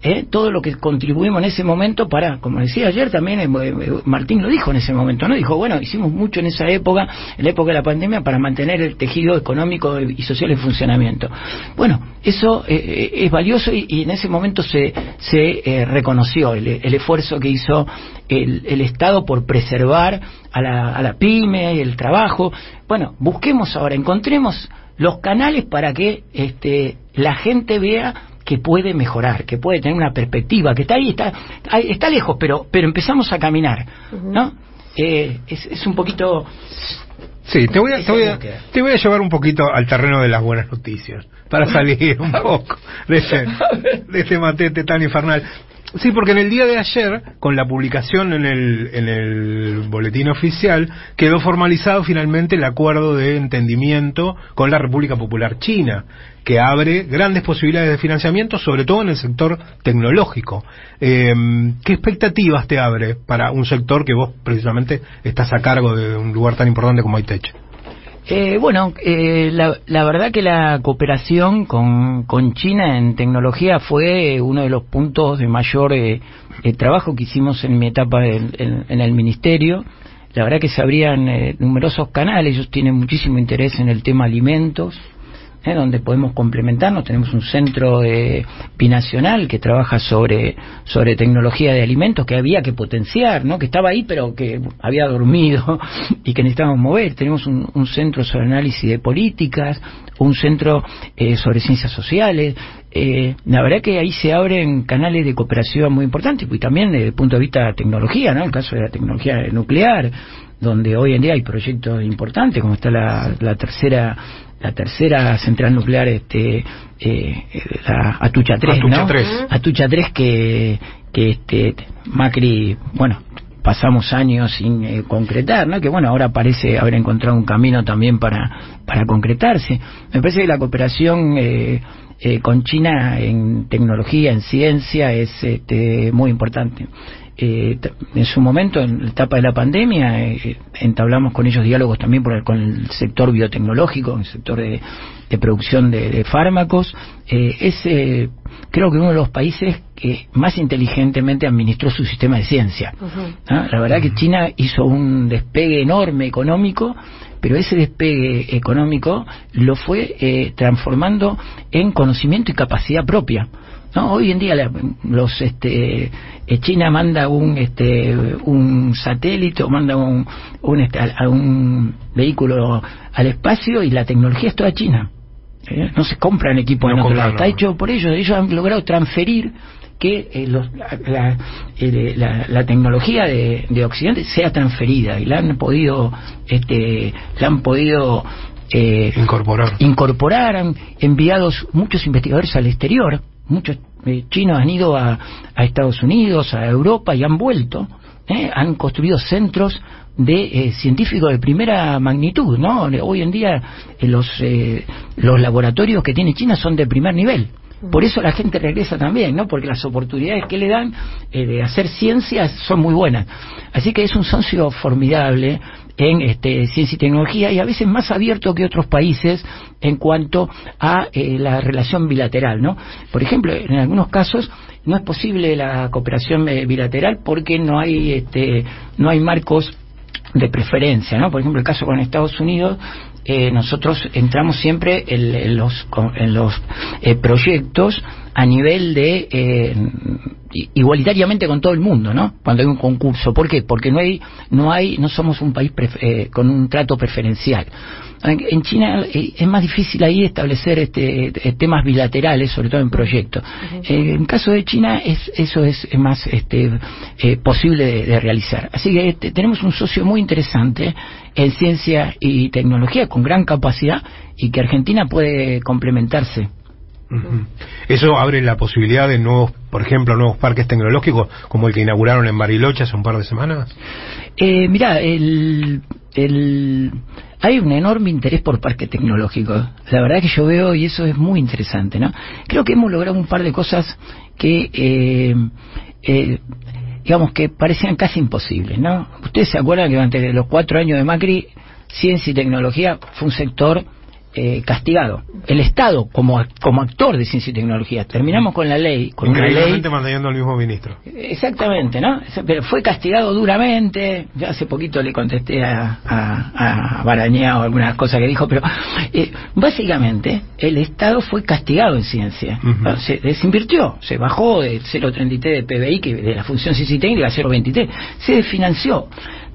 ¿Eh? todo lo que contribuimos en ese momento para, como decía ayer también, eh, eh, Martín lo dijo en ese momento, ¿no? Dijo, bueno, hicimos mucho en esa época, en la época de la pandemia, para mantener el tejido económico y social en funcionamiento. Bueno, eso eh, es valioso y, en ese momento se, se eh, reconoció el, esfuerzo que hizo el, el Estado por preservar a la, a la pyme, el trabajo. Bueno, busquemos ahora, encontremos los canales para que este, la gente vea que puede mejorar, que puede tener una perspectiva, que está ahí, está, está lejos, pero, pero empezamos a caminar, ¿no? Eh, es, es un poquito... Sí, te voy, a, te, voy a, te voy a llevar un poquito al terreno de las buenas noticias, para salir un poco de este, de este matete tan infernal. Sí, porque en el día de ayer, con la publicación en el, en el boletín oficial, quedó formalizado finalmente el acuerdo de entendimiento con la República Popular China, que abre grandes posibilidades de financiamiento, sobre todo en el sector tecnológico. Eh, ¿Qué expectativas te abre para un sector que vos precisamente estás a cargo de un lugar tan importante como ITECH? Eh, bueno, eh, la, la, verdad que la cooperación con, con, China en tecnología fue uno de los puntos de mayor eh, eh trabajo que hicimos en mi etapa en, en, en el ministerio. La verdad que se abrían eh, numerosos canales, ellos tienen muchísimo interés en el tema alimentos, ¿eh? donde podemos complementarnos. Tenemos un centro eh, binacional que trabaja sobre, sobre tecnología de alimentos que había que potenciar, ¿no? que estaba ahí pero que había dormido y que necesitábamos mover. Tenemos un, centro sobre análisis de políticas, un centro eh, sobre ciencias sociales. Eh, la verdad que ahí se abren canales de cooperación muy importantes y también desde el punto de vista de tecnología, ¿no? el caso de la tecnología nuclear, donde hoy en día hay proyectos importantes, como está la, la tercera la tercera central nuclear este eh, la Atucha 3, Atucha ¿no? 3. Atucha 3 que que este Macri, bueno, pasamos años sin eh, concretar, ¿no? Que bueno, ahora parece haber encontrado un camino también para para concretarse. Me parece que la cooperación eh, eh, con China en tecnología, en ciencia es este, muy importante eh, en su momento, en la etapa de la pandemia, eh, entablamos con ellos diálogos también por el, con el sector biotecnológico, el sector de, de producción de, de fármacos. Eh, es, eh, creo que uno de los países que más inteligentemente administró su sistema de ciencia. Uh -huh. ¿Ah? La verdad que China hizo un despegue enorme económico, pero ese despegue económico lo fue eh, transformando en conocimiento y capacidad propia. No, hoy en día la, los este eh, China manda un este un satélite o manda un un, este, a, un vehículo al espacio y la tecnología es toda china. ¿Eh? No se compran equipos no en otro lado, está hecho por ellos, ellos han logrado transferir que eh, los, la, eh, la, la, tecnología de, de, Occidente sea transferida y la han podido este la han podido eh, incorporar incorporar han enviado muchos investigadores al exterior muchos eh, chinos han ido a, a, Estados Unidos, a Europa y han vuelto, eh, han construido centros de eh, científicos de primera magnitud, ¿no? Hoy en día los, los laboratorios que tiene China son de primer nivel. Por eso la gente regresa también, ¿no? Porque las oportunidades que le dan eh, de hacer ciencias son muy buenas. Así que es un socio formidable en este, ciencia y tecnología y a veces más abierto que otros países en cuanto a eh, la relación bilateral, ¿no? Por ejemplo, en algunos casos no es posible la cooperación eh, bilateral porque no hay este, no hay marcos de preferencia, ¿no? Por ejemplo, el caso con Estados Unidos, eh, nosotros entramos siempre en, en los, en los eh, proyectos a nivel de eh, igualitariamente con todo el mundo, ¿no? Cuando hay un concurso, ¿por qué? Porque no hay, no hay, no somos un país eh, con un trato preferencial. En China eh, es más difícil ahí establecer este, eh, temas bilaterales, sobre todo en proyectos. Eh, en caso de China es, eso es más este, posible de, de, realizar. Así que este, tenemos un socio muy interesante en ciencia y tecnología con gran capacidad y que Argentina puede complementarse. Eso abre la posibilidad de nuevos, por ejemplo, nuevos parques tecnológicos como el que inauguraron en Bariloche hace un par de semanas. Eh, mira, el, el, hay un enorme interés por parques tecnológicos. La verdad que yo veo y eso es muy interesante, ¿no? Creo que hemos logrado un par de cosas que, eh, eh, digamos, que parecían casi imposibles, ¿no? Ustedes se acuerdan que durante los cuatro años de Macri, ciencia y tecnología fue un sector eh, castigado. El Estado, como, como actor de ciencia y tecnología, terminamos con la ley, con una ley. manteniendo al mismo ministro. Exactamente, ¿no? Pero fue castigado duramente. Ya hace poquito le contesté a, a, a Barañao algunas cosas que dijo, pero eh, básicamente el Estado fue castigado en ciencia. Uh -huh. Se desinvirtió, se bajó de 0,33 de PBI, que de la función ciencia y técnica, a 0,23. Se desfinanció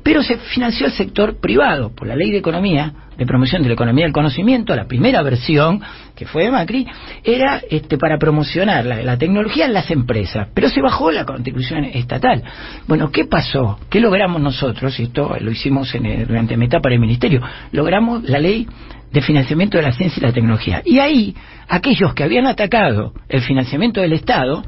pero se financió el sector privado por la ley de economía de promoción de la economía del conocimiento. La primera versión que fue de Macri era este para promocionar la, tecnología en las empresas. Pero se bajó la contribución estatal. Bueno qué pasó qué logramos nosotros y esto lo hicimos en el, durante mi etapa en el ministerio. Logramos la ley de financiamiento de la ciencia y la tecnología. Y ahí aquellos que habían atacado el financiamiento del Estado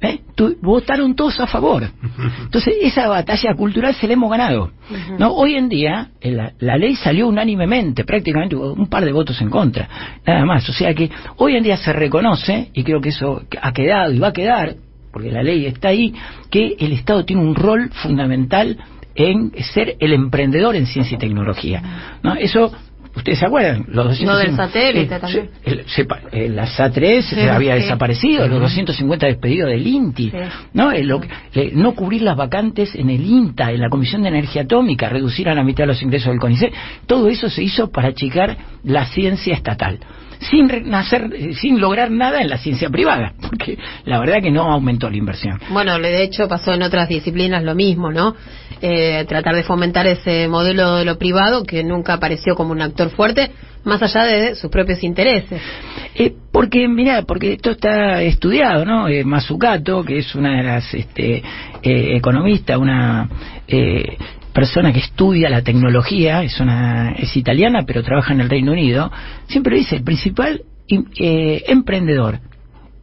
¿Eh? Tu, votaron todos a favor. Entonces, esa batalla cultural se la hemos ganado. ¿no? Hoy en día, la, la, ley salió unánimemente, prácticamente hubo un par de votos en contra, nada más. O sea que hoy en día se reconoce, y creo que eso ha quedado y va a quedar, porque la ley está ahí, que el Estado tiene un rol fundamental en ser el emprendedor en ciencia y tecnología. ¿no? Eso ¿Ustedes se acuerdan? Los 250, no del satélite eh, también. El, el, la SAT-3 sí, había sí. desaparecido, los 250 despedidos del INTI, sí. ¿no? El, lo, no cubrir las vacantes en el INTA, en la Comisión de Energía Atómica, reducir a la mitad los ingresos del CONICET. Todo eso se hizo para achicar la ciencia estatal sin nacer, sin lograr nada en la ciencia privada, porque la verdad que no aumentó la inversión. Bueno, de hecho pasó en otras disciplinas lo mismo, ¿no? Eh, tratar de fomentar ese modelo de lo privado que nunca apareció como un actor fuerte, más allá de sus propios intereses. Eh, porque, mira, porque esto está estudiado, ¿no? Eh, Mazzucato, que es una de las este, eh, economistas, una eh, persona que estudia la tecnología, es, una, es italiana, pero trabaja en el Reino Unido, siempre dice, el principal eh, emprendedor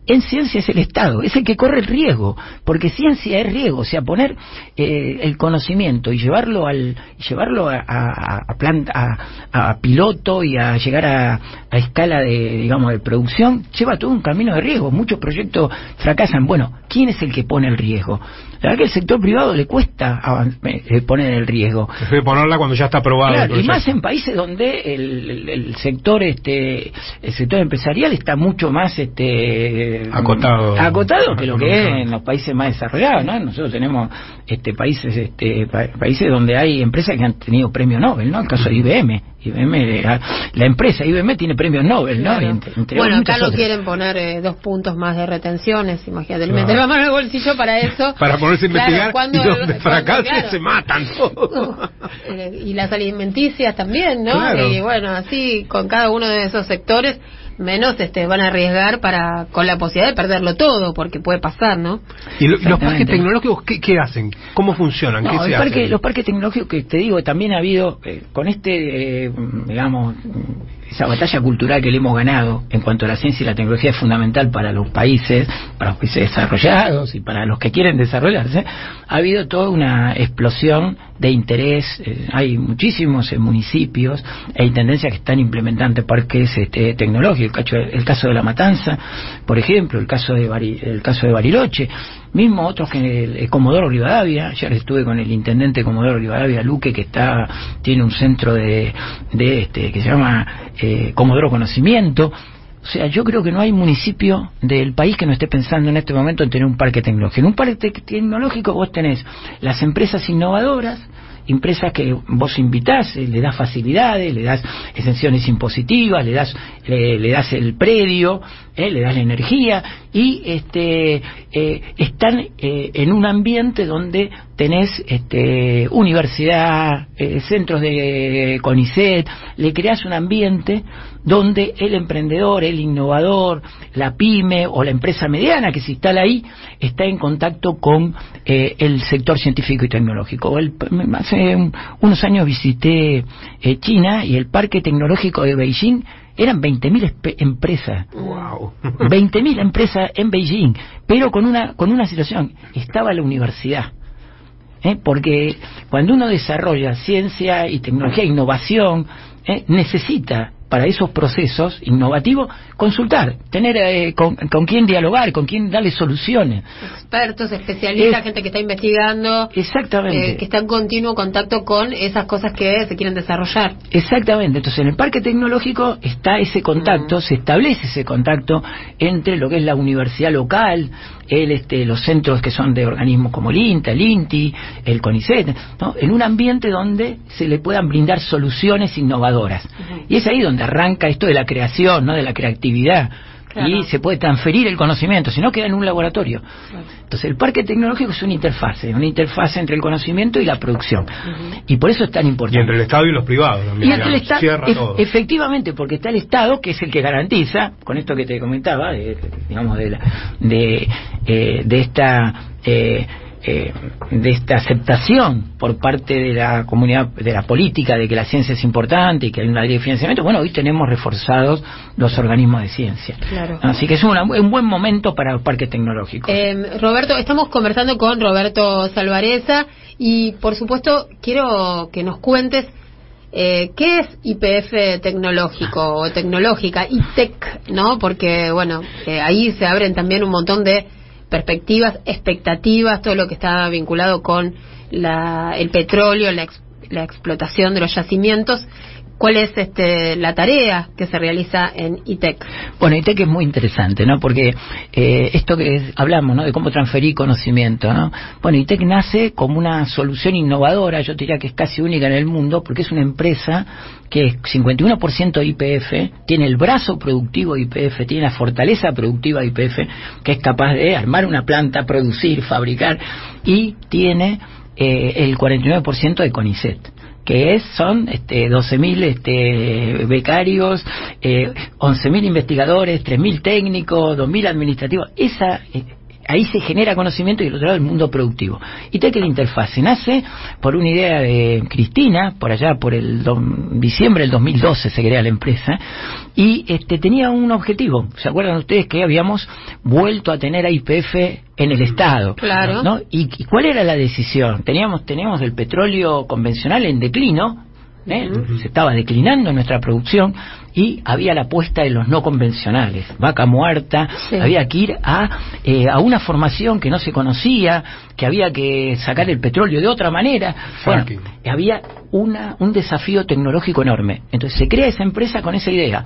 en ciencia es el Estado, es el que corre el riesgo, porque ciencia es riesgo, o sea, poner eh, el conocimiento y llevarlo al llevarlo a, a, a, piloto y a llegar a, a escala de digamos de producción lleva todo un camino de riesgo. Muchos proyectos fracasan. Bueno, ¿quién es el que pone el riesgo? La verdad que el sector privado le cuesta eh, poner el riesgo. Prefiere ponerla cuando ya está aprobado. Claro, y más en países donde el, el, el, sector este el sector empresarial está mucho más este acotado acotado que lo que es en los países más desarrollados, ¿no? Nosotros tenemos este países este pa países donde hay empresas que han tenido premio Nobel, ¿no? El caso de IBM. IBM la, la empresa IBM tiene premios Nobel, ¿no? Claro. Entre, entre bueno, acá lo quieren poner eh, dos puntos más de retenciones, imagínate, claro. meter la mano en el bolsillo para eso. para ponerse a investigar claro, cuando, y donde fracase claro. se matan todos. y las alimenticias también, ¿no? Y bueno, así con cada uno de esos sectores menos este van a arriesgar para con la posibilidad de perderlo todo porque puede pasar no y lo, los parques tecnológicos ¿qué, qué hacen cómo funcionan no, ¿Qué se parque, hacen? los parques tecnológicos que te digo también ha habido eh, con este eh, digamos esa batalla cultural que le hemos ganado en cuanto a la ciencia y la tecnología es fundamental para los países, para los países desarrollados y para los que quieren desarrollarse, ha habido toda una explosión de interés. Eh, hay muchísimos eh, municipios e intendencias que están implementando parques este, tecnológicos. El el caso de La Matanza, por ejemplo, el caso de, el caso de Bariloche mismo otros que el, Comodoro Rivadavia, ayer estuve con el intendente Comodoro Rivadavia, Luque, que está tiene un centro de, de este que se llama eh, Comodoro Conocimiento. O sea, yo creo que no hay municipio del país que no esté pensando en este momento en tener un parque tecnológico. En un parque tecnológico vos tenés las empresas innovadoras, empresas que vos invitás, eh, le das facilidades, le das exenciones impositivas, le das, le, das el predio, eh, le das la energía y este, eh, están en un ambiente donde tenés este, universidad, centros de CONICET, le creas un ambiente donde el emprendedor, el innovador, la pyme o la empresa mediana que se instala ahí está en contacto con el sector científico y tecnológico. El, hace unos años visité eh, China y el parque tecnológico de Beijing eran 20.000 empresas. Wow. 20.000 empresas en Beijing, pero con una con una situación, estaba la universidad. ¿eh? Porque cuando uno desarrolla ciencia y tecnología, innovación, ¿eh? necesita para esos procesos innovativos consultar, tener eh, con, con quién dialogar, con quién darle soluciones. Expertos, especialistas, gente que está investigando. Exactamente. Eh, que está en continuo contacto con esas cosas que se quieren desarrollar. Exactamente. Entonces, en el parque tecnológico está ese contacto, se establece ese contacto entre lo que es la universidad local, el, este, los centros que son de organismos como el INTA, el INTI, el CONICET, en un ambiente donde se le puedan brindar soluciones innovadoras. Y es ahí donde arranca esto de la creación, ¿no? de la creatividad. Y se puede transferir el conocimiento, si no queda en un laboratorio. Entonces, el parque tecnológico es una interfase, una interfase entre el conocimiento y la producción. Y por eso es tan importante. Y entre el Estado y los privados también. Y entre el Estado, efectivamente, porque está el Estado, que es el que garantiza, con esto que te comentaba, digamos, de, de, eh, de esta. Eh, eh, de esta aceptación por parte de la comunidad, de la política, de que la ciencia es importante y que hay una ley de financiamiento, bueno, hoy tenemos reforzados los organismos de ciencia. Así que es un buen momento para los parques tecnológicos. Eh, Roberto, estamos conversando con Roberto Salvareza y, por supuesto, quiero que nos cuentes eh, ¿Qué es IPF tecnológico o tecnológica, ITEC, no? Porque, bueno, ahí se abren también un montón de perspectivas, expectativas, todo lo que está vinculado con la, el petróleo, la, la explotación de los yacimientos cuál es este, la tarea que se realiza en ITEC. Bueno, ITEC es muy interesante, ¿no? Porque eh, esto que hablamos, ¿no? De cómo transferir conocimiento, ¿no? Bueno, ITEC nace como una solución innovadora, yo diría que es casi única en el mundo, porque es una empresa que es 51% IPF, tiene el brazo productivo IPF, tiene la fortaleza productiva IPF, que es capaz de armar una planta, producir, fabricar, y tiene eh, el 49% de CONICET que es, son este, 12.000 este, becarios, eh, 11.000 investigadores, 3.000 técnicos, 2.000 administrativos. Esa, eh, ahí se genera conocimiento y el otro lado el mundo productivo. Y que la interfase nace por una idea de Cristina, por allá por el diciembre del 2012 se crea la empresa, y este, tenía un objetivo. ¿Se acuerdan ustedes que habíamos vuelto a tener a IPF en el Estado? Claro. ¿no? ¿Y, cuál era la decisión? Teníamos, teníamos el petróleo convencional en declino, ¿eh? se estaba declinando nuestra producción y había la apuesta de los no convencionales, vaca muerta, había que ir a, eh, a una formación que no se conocía, que había que sacar el petróleo de otra manera. Bueno, había una, un desafío tecnológico enorme. Entonces se crea esa empresa con esa idea.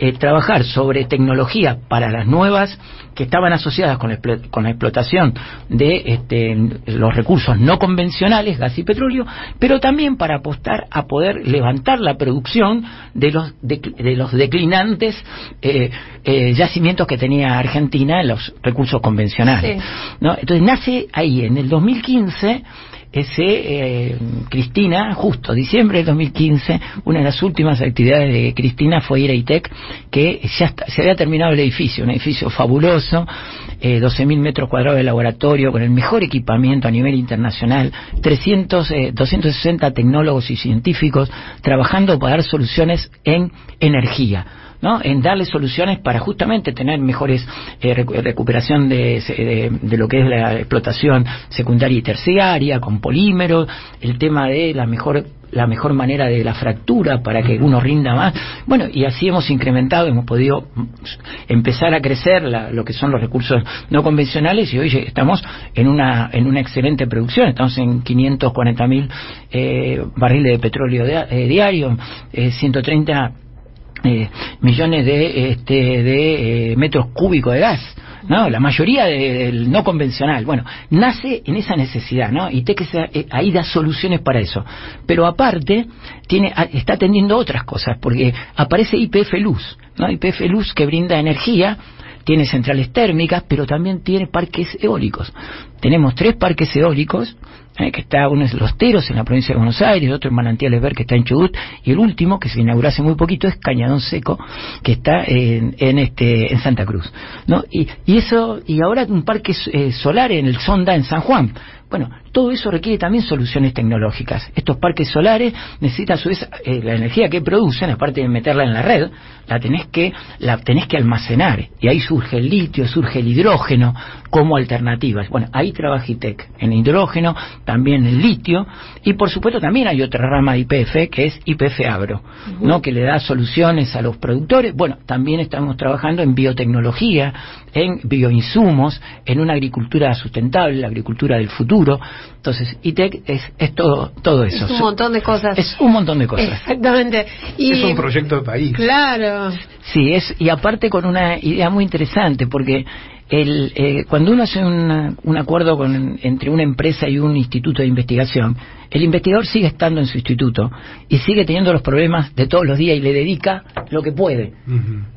Eh, trabajar sobre tecnología para las nuevas que estaban asociadas con, con la explotación de este, los recursos no convencionales, gas y petróleo, pero también para apostar a poder levantar la producción de los, de, los declinantes eh, eh, yacimientos que tenía Argentina en los recursos convencionales. ¿no? Entonces nace ahí, en el 2015, ese, Cristina, justo diciembre del 2015, una de las últimas actividades de Cristina fue ir a ITEC, que ya se había terminado el edificio, un edificio fabuloso, eh, 12.000 metros cuadrados de laboratorio, con el mejor equipamiento a nivel internacional, 300, 260 tecnólogos y científicos trabajando para dar soluciones en energía. ¿No? en darle soluciones para justamente tener mejores eh, recuperación de, de, lo que es la explotación secundaria y terciaria, con polímeros, el tema de la mejor la mejor manera de la fractura para que uno rinda más. Bueno, y así hemos incrementado, hemos podido empezar a crecer lo que son los recursos no convencionales y hoy estamos en una, en una excelente producción. Estamos en 540 mil eh, barriles de petróleo eh, diario, eh, 130 eh, millones de, este, de metros cúbicos de gas. ¿no? La mayoría del no convencional. Bueno, nace en esa necesidad, ¿no? Y TEC eh, ahí da soluciones para eso. Pero aparte, tiene, está atendiendo otras cosas, porque aparece IPF Luz, ¿no? IPF Luz que brinda energía, tiene centrales térmicas, pero también tiene parques eólicos. Tenemos tres parques eólicos ¿eh? que está uno es Los Teros en la provincia de Buenos Aires, otro en Manantiales Ver que está en Chubut, y el último que se inauguró hace muy poquito es Cañadón Seco que está en, en este en Santa Cruz, ¿no? Y, y eso y ahora un parque eh, solar en el Sonda en San Juan. Bueno, todo eso requiere también soluciones tecnológicas. Estos parques solares necesitan a su vez eh, la energía que producen, aparte de meterla en la red, la tenés que la tenés que almacenar y ahí surge el litio, surge el hidrógeno como alternativas. Bueno, ahí trabaja ITEC en hidrógeno, también el litio y por supuesto también hay otra rama de IPF que es IPF Agro, ¿no? que le da soluciones a los productores. Bueno, también estamos trabajando en biotecnología, en bioinsumos, en una agricultura sustentable, la agricultura del futuro. Entonces, ITEC es, es todo, todo eso. Es un montón de cosas. Es un montón de cosas. Exactamente. Y, es un proyecto de país. Claro. Sí, es, y aparte con una idea muy interesante, porque el, eh, cuando uno hace un acuerdo con, entre una empresa y un instituto de investigación, el investigador sigue estando en su instituto y sigue teniendo los problemas de todos los días y le dedica lo que puede.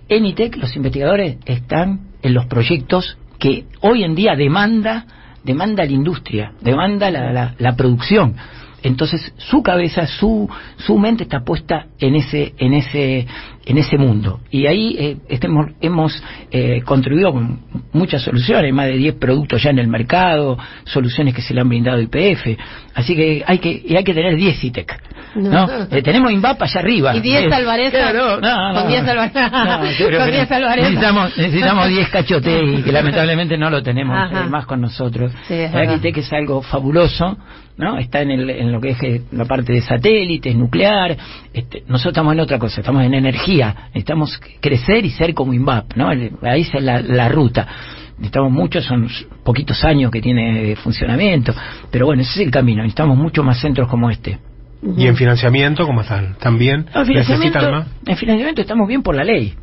En ITEC los investigadores están en los proyectos que hoy en día demanda demanda la industria, demanda la, la producción. Entonces su cabeza, su, su mente está puesta en ese, en ese, en ese mundo. Y ahí eh, estemos, hemos eh, contribuido con muchas soluciones, más de 10 productos ya en el mercado, soluciones que se le han brindado IPF. Así que hay que, hay que tener 10 ITEC. ¿no? Eh, tenemos INVAP allá arriba. ¿Y 10 Alvareza? no, no, con 10 Alvareza. necesitamos, necesitamos 10 cachotes y que lamentablemente no lo tenemos más con nosotros. Sí, ITEC es algo fabuloso ¿no? Está en, el, en lo que es eh, la parte de satélites, nuclear. Este, nosotros estamos en otra cosa, estamos en energía. Necesitamos crecer y ser como INVAP, ¿no? Ahí es la, la ruta. Necesitamos mucho, son poquitos años que tiene funcionamiento, pero bueno, ese es el camino. Necesitamos muchos más centros como este. ¿Y en financiamiento cómo están? ¿También? ¿Necesitan más? En financiamiento estamos bien por la ley.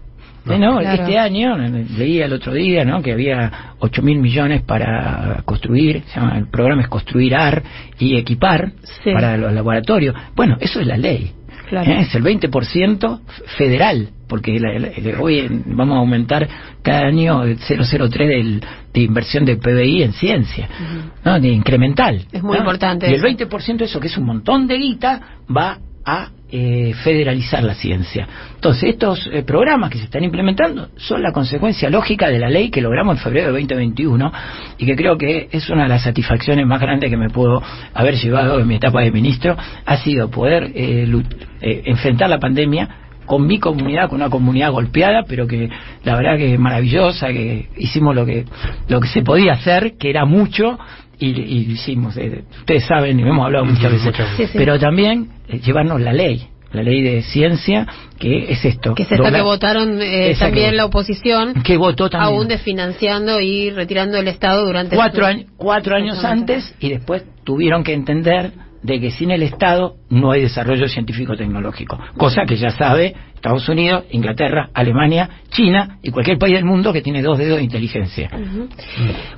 No, este año, leía el otro día, ¿no? Que había 8 mil millones para construir, se llama, el programa es construir AR y equipar para los laboratorios. Bueno, eso es la ley. ¿Eh? Es el 20% federal, porque hoy vamos a aumentar cada año el 0,03 del, de inversión de PBI en ciencia, ¿no? De incremental. Es muy importante. Y el 20% eso, que es un montón de guita, va a eh, federalizar la ciencia. Entonces, estos eh, programas que se están implementando son la consecuencia lógica de la ley que logramos en febrero de 2021 y que creo que es una de las satisfacciones más grandes que me puedo haber llevado en mi etapa de ministro, ha sido poder eh, enfrentar la pandemia con mi comunidad, con una comunidad golpeada, pero que la verdad que maravillosa, que hicimos lo que lo que se podía hacer, que era mucho, y, y hicimos, eh, ustedes saben, y hemos hablado muchas veces, pero también eh, llevarnos la ley, la ley de ciencia, que es esto. Que es esta que votaron eh, también la oposición. Que votó también. Aún desfinanciando y retirando el Estado durante... Cuatro, años cuatro años antes y después tuvieron que entender de que sin el Estado no hay desarrollo científico-tecnológico, cosa que ya sabe Estados Unidos, Inglaterra, Alemania, China y cualquier país del mundo que tiene dos dedos de inteligencia.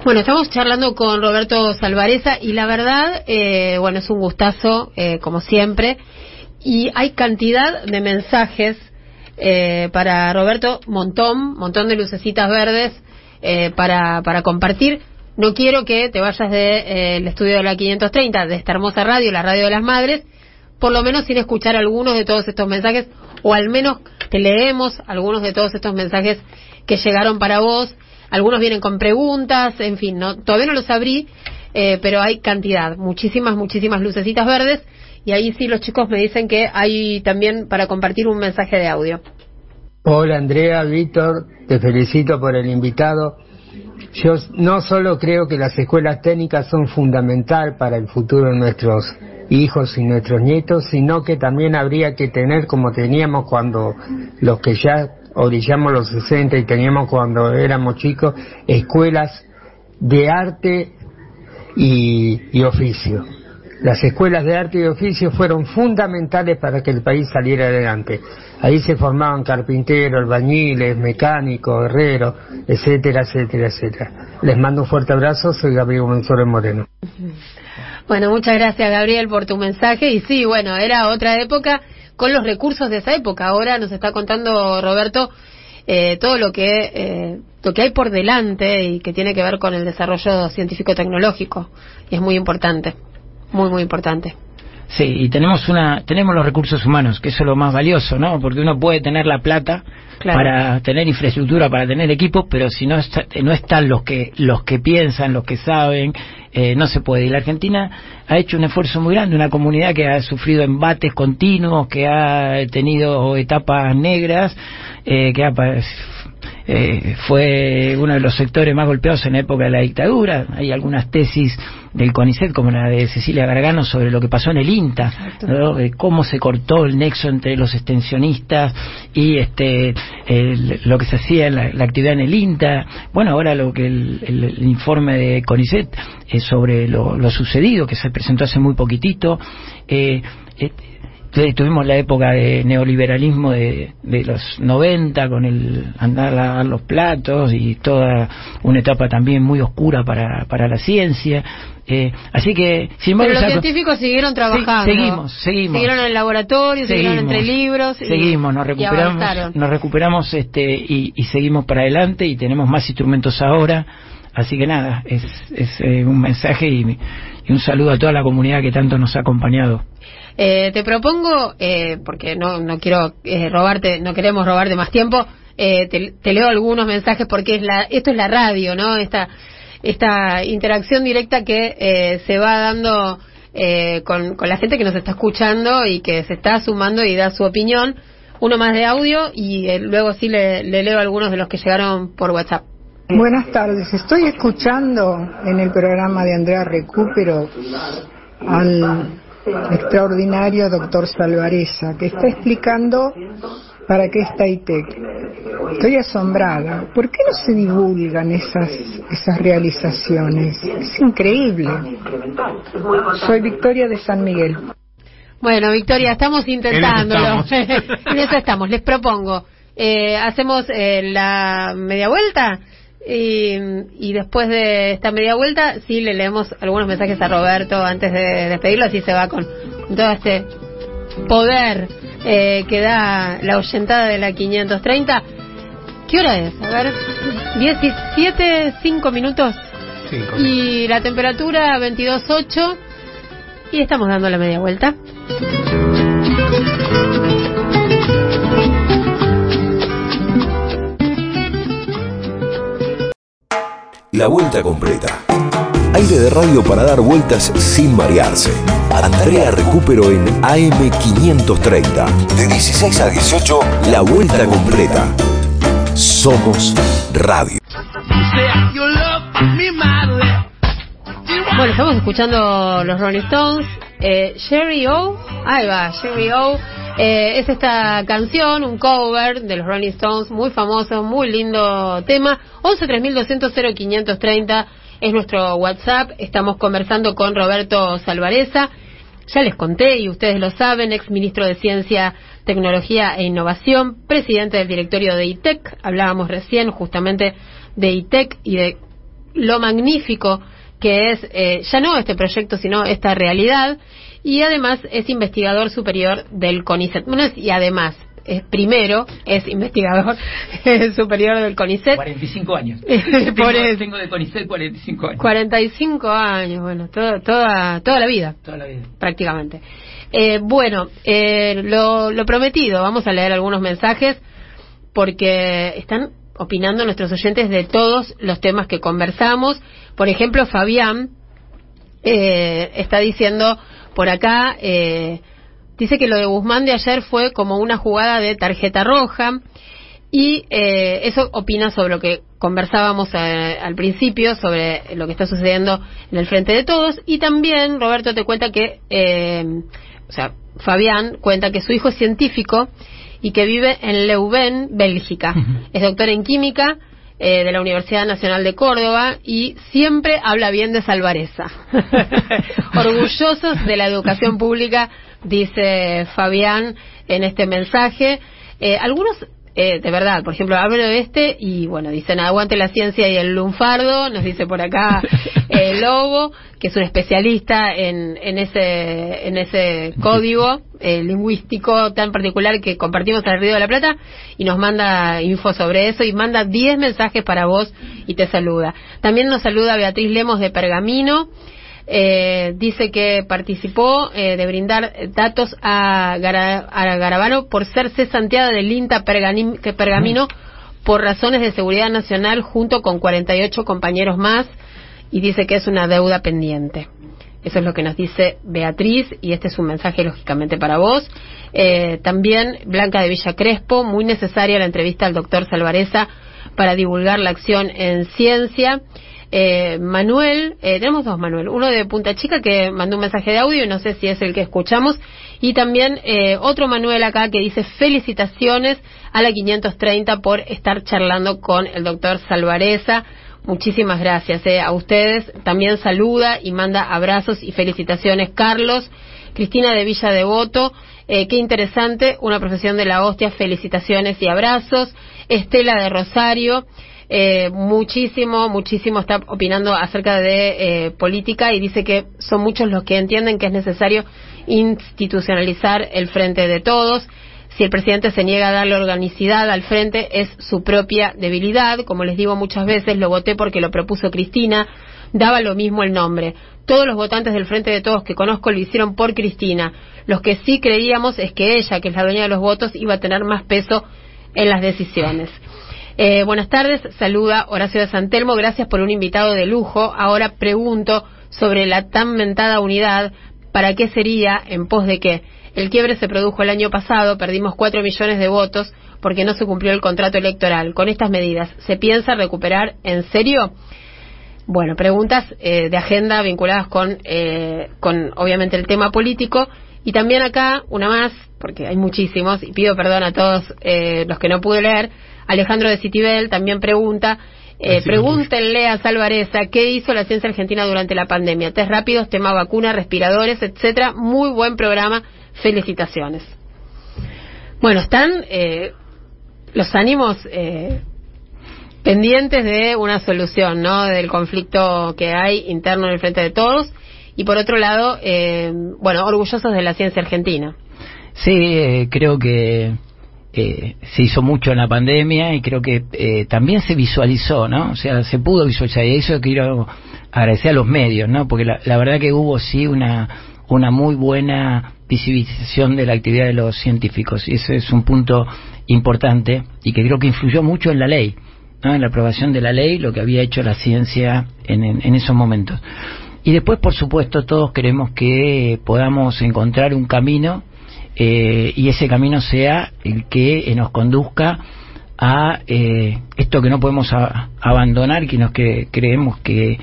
Bueno, estamos charlando con Roberto Salvareza y la verdad, eh, bueno, es un gustazo, eh, como siempre, y hay cantidad de mensajes eh, para Roberto, montón, montón de lucecitas verdes para, para compartir no quiero que te vayas del de, eh, estudio de la 530, de esta hermosa radio, la radio de las madres, por lo menos sin escuchar algunos de todos estos mensajes, o al menos te leemos algunos de todos estos mensajes que llegaron para vos. Algunos vienen con preguntas, en fin, no, todavía no los abrí, eh, pero hay cantidad, muchísimas, muchísimas lucecitas verdes. Y ahí sí los chicos me dicen que hay también para compartir un mensaje de audio. Hola Andrea, Víctor, te felicito por el invitado. Yo no solo creo que las escuelas técnicas son fundamental para el futuro de nuestros hijos y nuestros nietos, sino que también habría que tener, como teníamos cuando los que ya orillamos los 60 y teníamos cuando éramos chicos, escuelas de arte y, y oficio. Las escuelas de arte y oficio fueron fundamentales para que el país saliera adelante. Ahí se formaban carpinteros, albañiles, mecánicos, herreros, etcétera, etcétera, etcétera. Les mando un fuerte abrazo, soy Gabriel González Moreno. Bueno, muchas gracias Gabriel por tu mensaje y sí, bueno, era otra época con los recursos de esa época. Ahora nos está contando Roberto eh, todo lo que eh, lo que hay por delante y que tiene que ver con el desarrollo científico tecnológico y es muy importante, muy muy importante. Sí, y tenemos una tenemos los recursos humanos, que eso es lo más valioso, ¿no? Porque uno puede tener la plata para tener infraestructura, para tener equipos, pero si no no están los que los que piensan, los que saben, eh, no se puede. Y la Argentina ha hecho un esfuerzo muy grande, una comunidad que ha sufrido embates continuos, que ha tenido etapas negras, eh, que ha eh, fue uno de los sectores más golpeados en la época de la dictadura. Hay algunas tesis del CONICET, como la de Cecilia Gargano, sobre lo que pasó en el INTA, cómo se cortó el nexo entre los extensionistas y este lo que se hacía en la, actividad en el INTA. Bueno, ahora lo que el, informe de CONICET es sobre lo, sucedido, que se presentó hace muy poquitito. Eh, eh tuvimos la época de neoliberalismo de, de los 90 con el andar a lavar los platos y toda una etapa también muy oscura para, para la ciencia. Eh, así que, sin Pero los científicos siguieron trabajando. seguimos, seguimos. Siguieron en el laboratorio, siguieron entre libros. seguimos, nos recuperamos, nos recuperamos este, y, y, seguimos para adelante y tenemos más instrumentos ahora. Así que nada, es, es eh, un mensaje y, y un saludo a toda la comunidad que tanto nos ha acompañado. Eh, te propongo, eh, porque no, no quiero eh, robarte, no queremos robarte más tiempo, eh, te, leo algunos mensajes porque es la, esto es la radio, ¿no? Esta, esta interacción directa que eh, se va dando con, con la gente que nos está escuchando y que se está sumando y da su opinión. Uno más de audio y luego sí le, le leo algunos de los que llegaron por WhatsApp. Buenas tardes, estoy escuchando en el programa de Andrea Recupero al extraordinario doctor Salvareza, que está explicando para qué está ITEC. Estoy asombrada. ¿Por qué no se divulgan esas, esas realizaciones? Es increíble. Soy Victoria de San Miguel. Bueno, Victoria, estamos intentándolo. En eso estamos. Les propongo, eh, hacemos eh, la media vuelta y, y, después de esta media vuelta, sí le leemos algunos mensajes a Roberto antes de despedirlo, así se va con, todo este poder eh, que da la oyentada de la 530. ¿Qué hora es? A ver, 17, 5 minutos. Y la temperatura 22.8. Y estamos dando la media vuelta. La vuelta completa. Aire de radio para dar vueltas sin marearse. Andrea Recupero en AM530. De 16 a 18, la vuelta completa. Somos radio. Bueno, estamos escuchando los Rolling Stones. Eh, Sherry O. Ahí va, Sherry O. Eh, es esta canción, un cover de los Rolling Stones, muy famoso, muy lindo tema. 11 3200 0530 es nuestro WhatsApp. Estamos conversando con Roberto Salvareza. Ya les conté y ustedes lo saben, ex ministro de Ciencia, Tecnología e Innovación, presidente del directorio de ITEC. Hablábamos recién justamente de ITEC y de lo magnífico que es eh, ya no este proyecto, sino esta realidad y además es investigador superior del CONICET. Bueno, y además, es primero, es investigador superior del CONICET. 45 años. Por tengo, tengo de CONICET 45 años. 45 años, bueno, todo- toda, toda la vida, Toda la vida. prácticamente. Eh, bueno, eh, lo, lo prometido, vamos a leer algunos mensajes porque están opinando nuestros oyentes de todos los temas que conversamos. Por ejemplo, Fabián eh, está diciendo por acá, eh, dice que lo de Guzmán de ayer fue como una jugada de tarjeta roja y eh, eso opina sobre lo que conversábamos eh, al principio, sobre lo que está sucediendo en el frente de todos y también Roberto te cuenta que, eh, o sea, Fabián cuenta que su hijo es científico y que vive en Leuven, Bélgica. Es doctor en química eh, de la Universidad Nacional de Córdoba y siempre habla bien de Salvareza. Orgullosos de la educación pública, dice Fabián en este mensaje. Eh, algunos, eh, de verdad, por ejemplo, hablo de este y bueno, dicen aguante la ciencia y el lunfardo, nos dice por acá eh, Lobo, que es un especialista en, en ese código eh, lingüístico tan particular que compartimos en el Río de la Plata y nos manda info sobre eso y manda 10 mensajes para vos y te saluda. También nos saluda Beatriz Lemos de Pergamino. Eh, dice que participó eh, de brindar datos a, Gara- a Garabano por ser cesanteada del INTA Pergani- que Pergamino por razones de seguridad nacional junto con 48 compañeros más y dice que es una deuda pendiente. Eso es lo que nos dice Beatriz y este es un mensaje lógicamente para vos. Eh, también Blanca de Villa Crespo, muy necesaria la entrevista al doctor Salvareza para divulgar la acción en ciencia. Eh, Manuel, eh, tenemos dos Manuel, uno de Punta Chica que mandó un mensaje de audio no sé si es el que escuchamos, y también eh, otro Manuel acá que dice felicitaciones a la 530 por estar charlando con el doctor Salvareza. Muchísimas gracias eh, a ustedes. También saluda y manda abrazos y felicitaciones Carlos. Cristina de Villa Devoto, eh, qué interesante, una profesión de la hostia, felicitaciones y abrazos. Estela de Rosario, eh, muchísimo, muchísimo está opinando acerca de eh, política y dice que son muchos los que entienden que es necesario institucionalizar el frente de todos. Si el presidente se niega a darle organicidad al frente, es su propia debilidad. Como les digo muchas veces, lo voté porque lo propuso Cristina. Daba lo mismo el nombre. Todos los votantes del Frente de Todos que conozco lo hicieron por Cristina. Los que sí creíamos es que ella, que es la dueña de los votos, iba a tener más peso en las decisiones. Eh, buenas tardes, saluda Horacio de Santelmo, gracias por un invitado de lujo. Ahora pregunto sobre la tan mentada unidad, ¿para qué sería, en pos de qué? El quiebre se produjo el año pasado, perdimos cuatro millones de votos porque no se cumplió el contrato electoral. Con estas medidas, ¿se piensa recuperar en serio? Bueno, preguntas eh, de agenda vinculadas con, eh, con, obviamente, el tema político. Y también acá, una más, porque hay muchísimos, y pido perdón a todos eh, los que no pude leer. Alejandro de Citibel también pregunta, eh, pregúntenle a Salvareza qué hizo la ciencia argentina durante la pandemia. Test rápidos, tema vacuna, respiradores, etcétera. Muy buen programa. Felicitaciones. Bueno, están eh, los ánimos eh, pendientes de una solución, ¿no? Del conflicto que hay interno en el frente de todos. Y por otro lado, eh, bueno, orgullosos de la ciencia argentina. Sí, eh, creo que eh, se hizo mucho en la pandemia y creo que eh, también se visualizó, ¿no? O sea, se pudo visualizar y eso quiero agradecer a los medios, ¿no? Porque la, la verdad que hubo sí una una muy buena visibilización de la actividad de los científicos y ese es un punto importante y que creo que influyó mucho en la ley, ¿no? En la aprobación de la ley, lo que había hecho la ciencia en, en, esos momentos. Y después, por supuesto, todos queremos que podamos encontrar un camino eh, y ese camino sea el que eh, nos conduzca a eh, esto que no podemos abandonar, que nos que creemos que,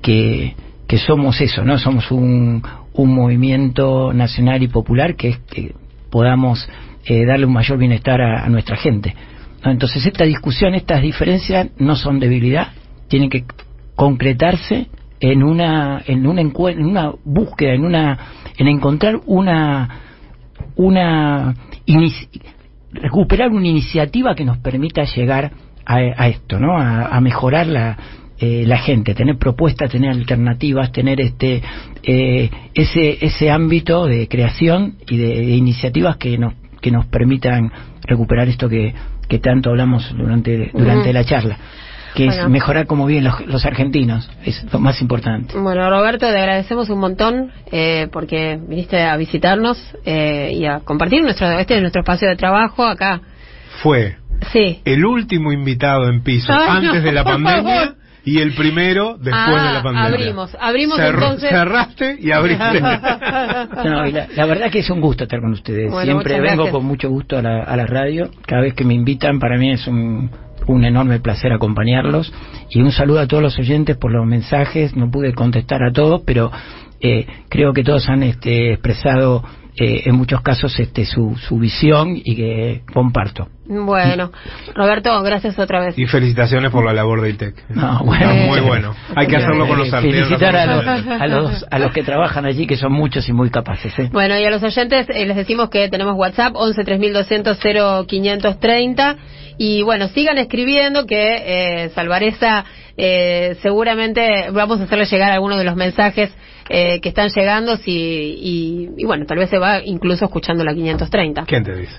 que, que somos eso, ¿no? Somos un, un movimiento nacional y popular que es que podamos eh, darle un mayor bienestar a, nuestra gente. Entonces, esta discusión, estas diferencias no son debilidad, tienen que concretarse en una en una en una búsqueda en una en encontrar una una recuperar una iniciativa que nos permita llegar a, a esto no a mejorar la eh, la gente tener propuestas tener alternativas tener este eh, ese ese ámbito de creación y de, de iniciativas que nos que nos permitan recuperar esto que, que tanto hablamos durante, durante la charla, que Bueno. es mejorar como viven los, los argentinos, es lo más importante. Bueno, Roberto, te agradecemos un montón eh, porque viniste a visitarnos eh, y a compartir nuestro este es nuestro espacio de trabajo acá. Fue Sí. el último invitado en piso Ay, antes no, de la pandemia favor. Y el primero después Ah, de la pandemia. abrimos, abrimos entonces. Cerraste y abriste. No, y la, la verdad que es un gusto estar con ustedes. Bueno, Siempre vengo gracias. con mucho gusto a la, a la radio. Cada vez que me invitan, para mí es un, un enorme placer acompañarlos. Y un saludo a todos los oyentes por los mensajes. No pude contestar a todos, pero eh, creo que todos han este, expresado eh, en muchos casos este, su, su visión y que comparto. Bueno, Roberto, gracias otra vez. y felicitaciones por la labor de ITEC. No, bueno, Está muy bueno. Hay que hacerlo con los Eh, artistas. Felicitar a los, a, los, a los que trabajan allí, que son muchos y muy capaces. ¿eh? Bueno, y a los oyentes eh, les decimos que tenemos WhatsApp 11 3200 0530 y bueno, sigan escribiendo que eh, Salvareza eh, seguramente vamos a hacerle llegar algunos de los mensajes eh, que están llegando si, y, y bueno, tal vez se va incluso escuchando la 530. ¿Quién te dice?